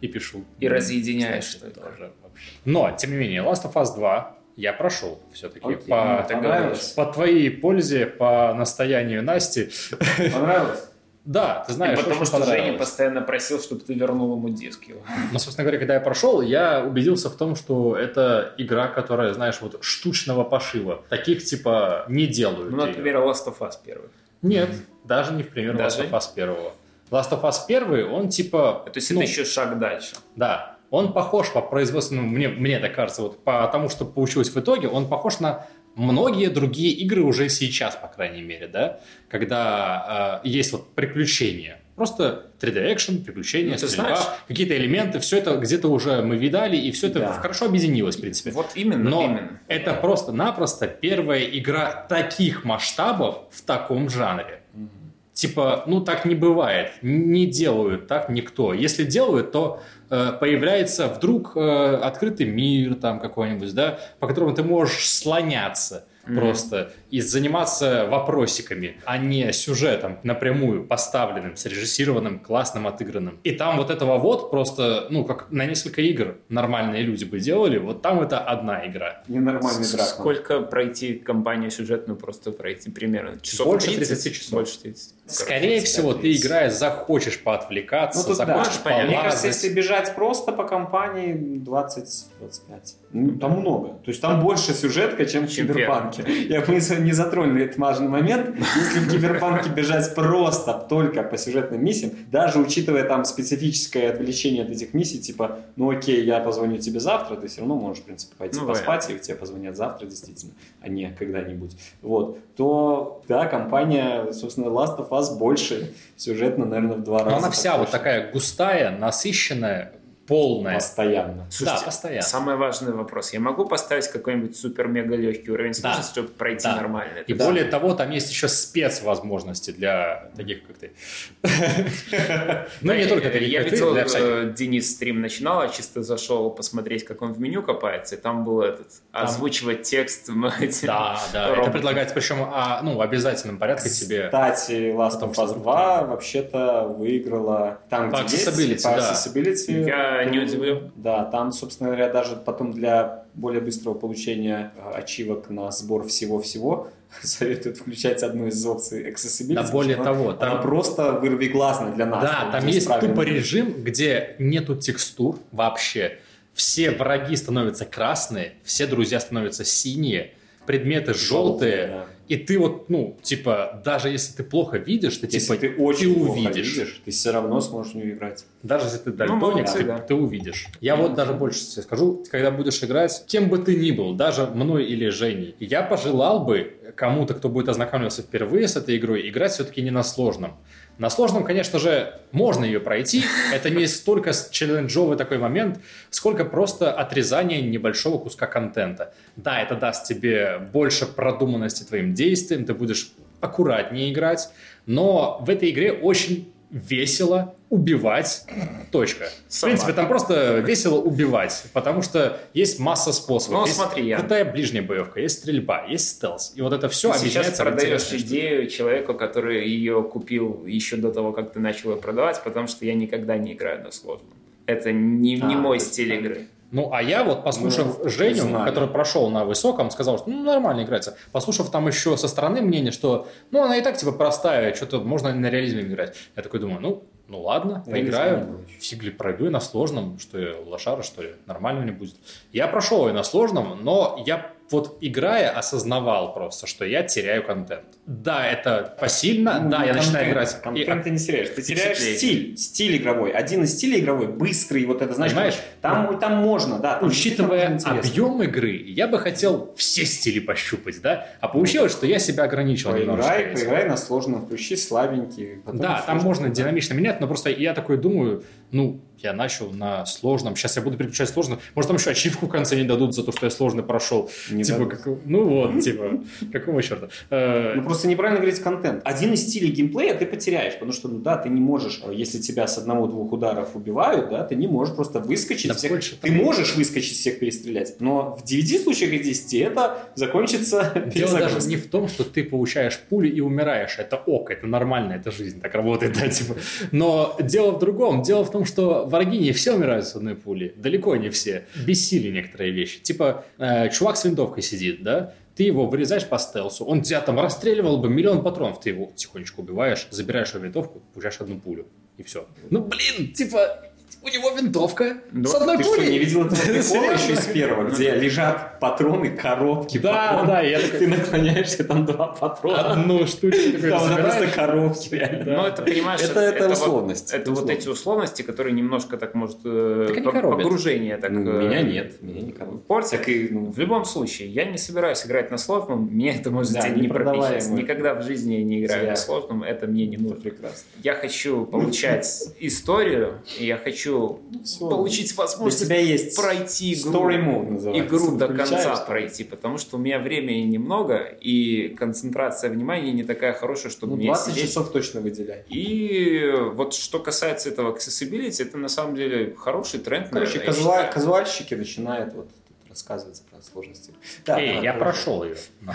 [SPEAKER 1] и пишу.
[SPEAKER 3] И разъединяешь
[SPEAKER 1] Кстати,
[SPEAKER 3] что-то.
[SPEAKER 1] тоже вообще. Но, тем не менее, Last of Us 2 я прошел все-таки.
[SPEAKER 2] Окей,
[SPEAKER 1] по,
[SPEAKER 2] Понравилось?
[SPEAKER 1] по твоей пользе, по настоянию Насти.
[SPEAKER 2] Понравилось?
[SPEAKER 1] Да, ты знаешь,
[SPEAKER 3] Потому
[SPEAKER 1] очень
[SPEAKER 3] что Женя постоянно просил, чтобы ты вернул ему диск его.
[SPEAKER 1] Ну, собственно говоря, когда я прошел, я убедился в том, что это игра, которая, знаешь, вот штучного пошива. Таких, типа, не делают.
[SPEAKER 3] Ну, например, Last of Us первый.
[SPEAKER 1] Нет, даже не в пример
[SPEAKER 3] Даже?
[SPEAKER 1] Last of Us первого. Last of Us первый, он типа...
[SPEAKER 3] То есть
[SPEAKER 1] ну,
[SPEAKER 3] это еще шаг дальше.
[SPEAKER 1] Да, он похож по производственному, мне, мне так кажется, вот по тому, что получилось в итоге, он похож на многие другие игры уже сейчас, по крайней мере, да, когда э, есть вот приключения. Просто 3D-экшен, приключения,
[SPEAKER 3] Ну,
[SPEAKER 1] стрельба,
[SPEAKER 3] знаешь-
[SPEAKER 1] какие-то элементы, все это где-то уже мы видали, и все это
[SPEAKER 2] Да.
[SPEAKER 1] хорошо объединилось, в принципе.
[SPEAKER 3] Вот именно,
[SPEAKER 1] Но
[SPEAKER 3] именно.
[SPEAKER 1] это просто-напросто первая игра таких масштабов в таком жанре. Типа, ну так не бывает, не делают так никто. Если делают, то э, появляется вдруг э, открытый мир там какой-нибудь, да, по которому ты можешь слоняться mm-hmm. просто и заниматься вопросиками, а не сюжетом напрямую поставленным, срежиссированным, классным, отыгранным. И там вот этого вот просто, ну, как на несколько игр нормальные люди бы делали, вот там это одна игра.
[SPEAKER 2] Ненормальный драк.
[SPEAKER 3] Сколько пройти кампанию сюжетную, просто пройти примерно?
[SPEAKER 1] Часов Больше 30? 30 часов.
[SPEAKER 3] Больше 30.
[SPEAKER 1] Скорее всего, 30. ты играешь, захочешь поотвлекаться, ну, тут захочешь да,
[SPEAKER 2] Мне кажется, если бежать просто по компании 20-25. Ну, там много. То есть там больше сюжетка, чем в Киберпанке. Я бы не затронули этот важный момент. Если в Киберпанке бежать просто только по сюжетным миссиям, даже учитывая там специфическое отвлечение от этих миссий, типа, ну окей, я позвоню тебе завтра, ты все равно можешь, в принципе, пойти ну, поспать, и тебе позвонят завтра, действительно, а не когда-нибудь. Вот. То, да, компания, собственно, Last of Us больше сюжетно, наверное, в два раза.
[SPEAKER 1] Но она вся вот такая густая, насыщенная, полная.
[SPEAKER 2] Постоянно.
[SPEAKER 3] Слушайте, да, постоянно. Самый важный вопрос. Я могу поставить какой-нибудь супер-мега легкий уровень сложности, да. чтобы пройти да. нормально?
[SPEAKER 1] И да. более того, там есть еще спецвозможности для таких, как ты.
[SPEAKER 3] Ну, не только таких, Я видел, э, Денис стрим начинал, я чисто зашел посмотреть, как он в меню копается, и там был этот, озвучивать текст.
[SPEAKER 1] Да, да, это предлагается, причем а, ну, в обязательном порядке тебе.
[SPEAKER 2] Кстати, Last of Us 2 вообще-то выиграла там, где есть,
[SPEAKER 3] Accessibility. Я не удивлю.
[SPEAKER 2] Да, там, собственно говоря, даже потом для более быстрого получения э, ачивок на сбор всего-всего советуют включать одну из опций Accessibility.
[SPEAKER 1] Да, более того,
[SPEAKER 2] там... Она просто вырвиглазна для нас.
[SPEAKER 1] Да, там есть тупо режим, где нету текстур вообще. Все враги становятся красные, все друзья становятся синие, предметы желтые, желтые да. И ты вот, ну, типа, даже если ты плохо видишь, ты
[SPEAKER 2] если
[SPEAKER 1] типа
[SPEAKER 2] ты очень ты увидишь. видишь, ты все равно сможешь в нее играть.
[SPEAKER 1] Даже если ты ну, дальтоник, ну, ты, да. ты увидишь. Я вот даже больше тебе скажу, когда будешь играть, кем бы ты ни был, даже мной или Женей, я пожелал бы кому-то, кто будет ознакомливаться впервые с этой игрой, играть все-таки не на сложном. На сложном, конечно же, можно ее пройти. Это не столько челленджовый такой момент, сколько просто отрезание небольшого куска контента. Да, это даст тебе больше продуманности твоим действиям, ты будешь аккуратнее играть, но в этой игре очень весело убивать. Точка. В принципе, там просто весело убивать, потому что есть масса способов. Ну,
[SPEAKER 3] есть смотри,
[SPEAKER 1] я... крутая ближняя боевка, есть стрельба, есть стелс. И вот это все
[SPEAKER 3] ты сейчас продаешь идею человеку, который ее купил еще до того, как ты начал ее продавать, потому что я никогда не играю на сложном. Это не, а, не мой стиль игры.
[SPEAKER 1] Ну, а я вот, послушав ну, Женю, который прошел на высоком, сказал, что ну, нормально играется. Послушав там еще со стороны мнение, что ну, она и так типа простая, что-то можно на реализме играть. Я такой думаю, ну, ну ладно, поиграю. Фигли пройду и на сложном, что я лошара, что ли, нормально мне будет. Я прошел и на сложном, но я вот играя, осознавал просто, что я теряю контент. Да, это посильно, ну, да, я контент, начинаю играть.
[SPEAKER 2] Контент и... ты не теряешь, ты теряешь стиль, стиль игровой. Один из стилей игровой, быстрый, вот это, значит, Понимаешь? Там, да. там можно, да. Там
[SPEAKER 1] Учитывая объем игры, я бы хотел все стили пощупать, да, а получилось, что я себя ограничил
[SPEAKER 2] поиграй, Поиграй на сложном, включи слабенький.
[SPEAKER 1] Да, там можно динамично менять, но просто я такой думаю, ну, я начал на сложном, сейчас я буду переключать сложно, может там еще ачивку в конце не дадут за то, что я сложный прошел. Не типа, как, ну вот, типа, какого черта.
[SPEAKER 2] Э, ну просто неправильно говорить контент. Один из стилей геймплея ты потеряешь, потому что, ну да, ты не можешь, если тебя с одного-двух ударов убивают, да, ты не можешь просто выскочить. Да всех... Больше, ты можешь выскочить, всех перестрелять, но в 9 случаях из 10 это закончится
[SPEAKER 1] Дело даже не в том, что ты получаешь пули и умираешь. Это ок, это нормально, это жизнь, так работает, да, типа. Но дело в другом. Дело в том, что враги не все умирают с одной пули. Далеко не все. Бессили некоторые вещи. Типа, э, чувак с винтовкой сидит, да? Ты его вырезаешь по стелсу, он тебя там расстреливал бы миллион патронов, ты его тихонечко убиваешь, забираешь его винтовку, получаешь одну пулю, и все. Ну, блин, типа, у него винтовка
[SPEAKER 2] ну, с одной ты пулей. Что, не видел этого прикола еще из первого, где лежат патроны, коробки,
[SPEAKER 1] Да,
[SPEAKER 2] патроны.
[SPEAKER 1] да, я
[SPEAKER 2] такой... Ты наклоняешься, там два патрона.
[SPEAKER 1] Одну штучку
[SPEAKER 2] Там просто коробки,
[SPEAKER 3] реально. Ну, это, понимаешь,
[SPEAKER 2] это, это, это условность.
[SPEAKER 3] Вот, это вот эти условности, которые немножко так, может, э, так погружение так...
[SPEAKER 2] Ну, меня э, нет, меня не коробят.
[SPEAKER 3] Портят. И, ну, в любом случае, я не собираюсь играть на сложном, мне это может да, не прописать. Никогда в жизни я не играю на сложном, это мне не нужно.
[SPEAKER 2] Прекрасно.
[SPEAKER 3] Я хочу получать историю, и я хочу хочу
[SPEAKER 2] всё.
[SPEAKER 3] получить
[SPEAKER 2] У
[SPEAKER 3] возможность
[SPEAKER 2] тебя есть
[SPEAKER 3] пройти игру,
[SPEAKER 2] Story Mode называется.
[SPEAKER 3] игру до конца пройти, потому что у меня времени немного, и концентрация внимания не такая хорошая, чтобы
[SPEAKER 2] Ну,
[SPEAKER 3] мне
[SPEAKER 2] 20
[SPEAKER 3] сидеть.
[SPEAKER 2] часов точно выделяй.
[SPEAKER 3] И вот что касается этого accessibility, это на самом деле хороший тренд,
[SPEAKER 2] Короче, казуа- казуальщики начинают вот тут рассказывать про сложности. Да,
[SPEAKER 1] Эй, я прошел ее на.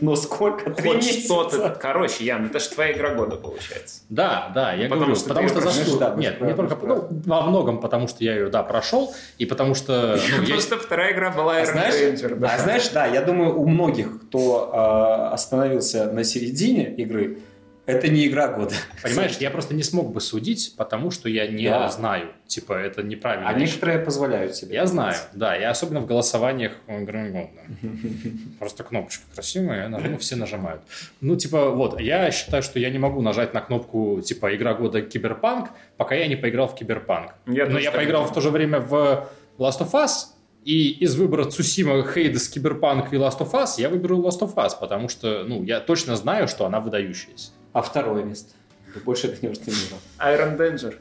[SPEAKER 2] Но сколько? Три
[SPEAKER 3] Хоть что-то. Короче, Ян, это же твоя игра года получается.
[SPEAKER 1] Да, да, я
[SPEAKER 3] Потому
[SPEAKER 1] говорю,
[SPEAKER 3] что
[SPEAKER 1] потому что
[SPEAKER 2] прошел, да,
[SPEAKER 1] Нет, не только ну, во многом, потому что я ее, да, прошел, и потому что, ну, я-
[SPEAKER 3] Просто вторая игра была
[SPEAKER 2] А
[SPEAKER 3] Iron
[SPEAKER 2] знаешь,
[SPEAKER 3] Ranger, да.
[SPEAKER 2] а знаешь, да, я думаю, у многих, кто э, остановился на середине игры, это не игра года.
[SPEAKER 1] понимаешь, я просто не смог бы судить, потому что я не
[SPEAKER 2] Да.
[SPEAKER 1] знаю, типа, это неправильно.
[SPEAKER 2] А некоторые позволяют себе.
[SPEAKER 1] Я знаю, да, и особенно в голосованиях. Просто кнопочка красивая, я нажму, все нажимают. Ну, типа, вот, я считаю, что я не могу нажать на кнопку, типа, игра года Киберпанк, пока я не поиграл в Киберпанк.
[SPEAKER 3] Я
[SPEAKER 1] Но я поиграл в то же время в Last of Us, и из выбора Цусима, Hades, Cyberpunk и Last of Us я выберу Last of Us, потому что, ну, я точно знаю, что она выдающаяся.
[SPEAKER 2] А второе место? Ты больше это не не играл.
[SPEAKER 3] Iron Danger.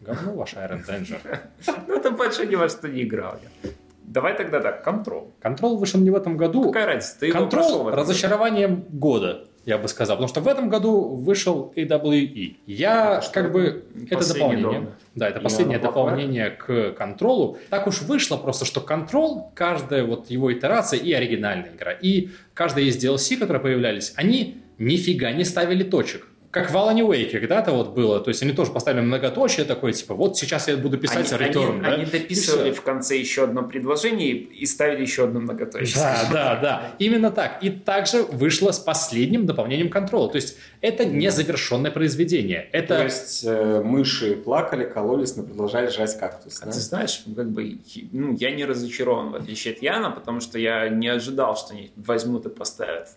[SPEAKER 1] Говно ваш Iron Danger.
[SPEAKER 3] Ну, там больше ни во что не играл я. Давай тогда так, Control.
[SPEAKER 1] Control вышел не в этом году.
[SPEAKER 3] Какая разница? Ты этом
[SPEAKER 1] разочарованием года, я бы сказал. Потому что в этом году вышел AWE. Я
[SPEAKER 3] Это что?
[SPEAKER 1] как бы... Это дополнение.
[SPEAKER 3] дом,
[SPEAKER 1] Да, это последнее
[SPEAKER 2] плохое?
[SPEAKER 1] дополнение к контролу. Так уж вышло просто, что контрол, каждая вот его итерация и оригинальная игра, и каждая из DLC, которые появлялись, они нифига не ставили точек. Как в Alan Wake когда-то вот было. То есть они тоже поставили многоточие такое, типа, вот сейчас я буду писать
[SPEAKER 3] Они,
[SPEAKER 1] return.
[SPEAKER 3] они-
[SPEAKER 1] да?
[SPEAKER 3] они дописывали в конце еще одно предложение и ставили еще одно многоточие.
[SPEAKER 1] Да, да, да. Именно так. И также вышло с последним дополнением контроля. То есть это незавершенное произведение. Это...
[SPEAKER 2] То есть э, мыши плакали, кололись, но продолжали жрать кактус.
[SPEAKER 3] А
[SPEAKER 2] да?
[SPEAKER 3] ты знаешь, как бы, ну, я не разочарован, в отличие от Яна, потому что я не ожидал, что они возьмут и поставят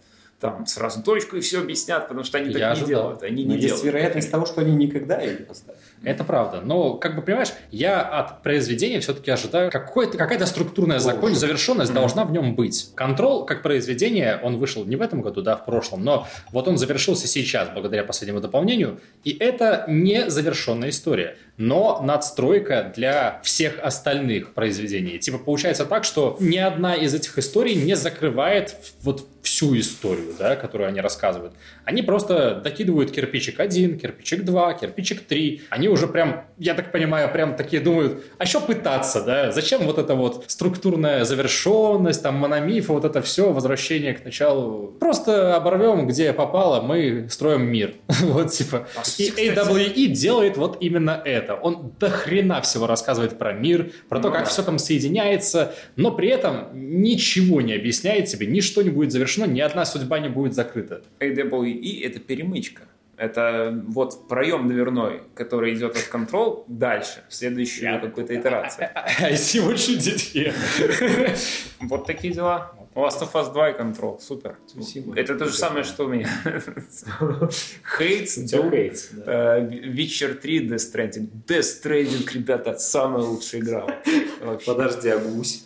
[SPEAKER 3] там сразу точку и все объяснят, потому что они так
[SPEAKER 1] Я
[SPEAKER 3] не
[SPEAKER 1] ожидал.
[SPEAKER 3] делают. Они
[SPEAKER 2] Но
[SPEAKER 3] не
[SPEAKER 2] есть
[SPEAKER 3] делают.
[SPEAKER 2] вероятность того, что они никогда ее не поставят.
[SPEAKER 1] Это правда. Но, как бы, понимаешь, я от произведения все-таки ожидаю какой-то, какая-то структурная законченность, завершенность должна в нем быть. Контрол, как произведение, он вышел не в этом году, да, в прошлом, но вот он завершился сейчас, благодаря последнему дополнению, и это не завершенная история, но надстройка для всех остальных произведений. Типа, получается так, что ни одна из этих историй не закрывает вот всю историю, да, которую они рассказывают. Они просто докидывают кирпичик 1, кирпичик 2, кирпичик 3. Они уже прям, я так понимаю, прям такие думают, а что пытаться, да? Зачем вот эта вот структурная завершенность, там, мономифа, вот это все, возвращение к началу. Просто оборвем, где попало, мы строим мир. вот, типа.
[SPEAKER 3] А,
[SPEAKER 1] И AWE делает вот именно это. Он до хрена всего рассказывает про мир, про то,
[SPEAKER 3] Ну
[SPEAKER 1] как все там соединяется, но при этом ничего не объясняет тебе, ничто не будет завершено, ни одна судьба не будет закрыта.
[SPEAKER 3] AWE это перемычка. Это вот проем дверной, который идет от Control дальше, в следующую какую-то итерацию.
[SPEAKER 1] I see what you did here.
[SPEAKER 3] Вот такие дела. Last of Us 2 и Control. Супер.
[SPEAKER 2] Спасибо.
[SPEAKER 3] Это то же самое, что у меня. Хейтс,
[SPEAKER 2] да.
[SPEAKER 3] э, Witcher 3, Death Stranding. Death Stranding, ребята, самая лучшая игра.
[SPEAKER 2] Подожди, а гусь?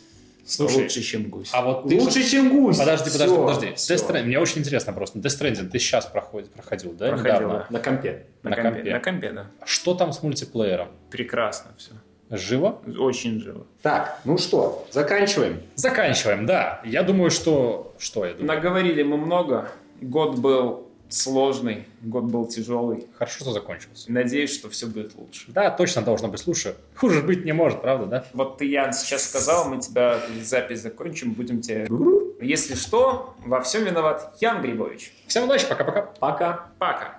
[SPEAKER 1] Слушай,
[SPEAKER 3] Лучше, чем гусь.
[SPEAKER 1] А вот ты
[SPEAKER 2] Лучше, чем гусь!
[SPEAKER 1] Подожди, подожди,
[SPEAKER 2] Всё,
[SPEAKER 1] подожди.
[SPEAKER 2] всё.
[SPEAKER 1] Death Stranding, мне очень интересно просто. Death Stranding, ты сейчас проходил, проходил, да,
[SPEAKER 3] Проходил,
[SPEAKER 1] недавно?
[SPEAKER 2] На компе.
[SPEAKER 3] На,
[SPEAKER 1] на
[SPEAKER 3] компе.
[SPEAKER 1] компе.
[SPEAKER 3] На компе, да.
[SPEAKER 1] Что там с мультиплеером?
[SPEAKER 3] Прекрасно все.
[SPEAKER 1] Живо?
[SPEAKER 3] Очень живо.
[SPEAKER 2] Так, ну что, заканчиваем.
[SPEAKER 1] Заканчиваем, да. Я думаю, что... Что я думаю?
[SPEAKER 3] Наговорили мы много. Год был сложный, год был тяжелый.
[SPEAKER 1] Хорошо, что закончился.
[SPEAKER 3] Надеюсь, что все будет лучше.
[SPEAKER 1] Да, точно должно быть лучше. Хуже быть не может, правда, да?
[SPEAKER 3] Вот ты, Ян, сейчас сказал, мы тебя запись закончим, будем тебе... Если что, во всем виноват Ян Грибович.
[SPEAKER 1] Всем удачи, пока-пока.
[SPEAKER 2] Пока.
[SPEAKER 3] Пока.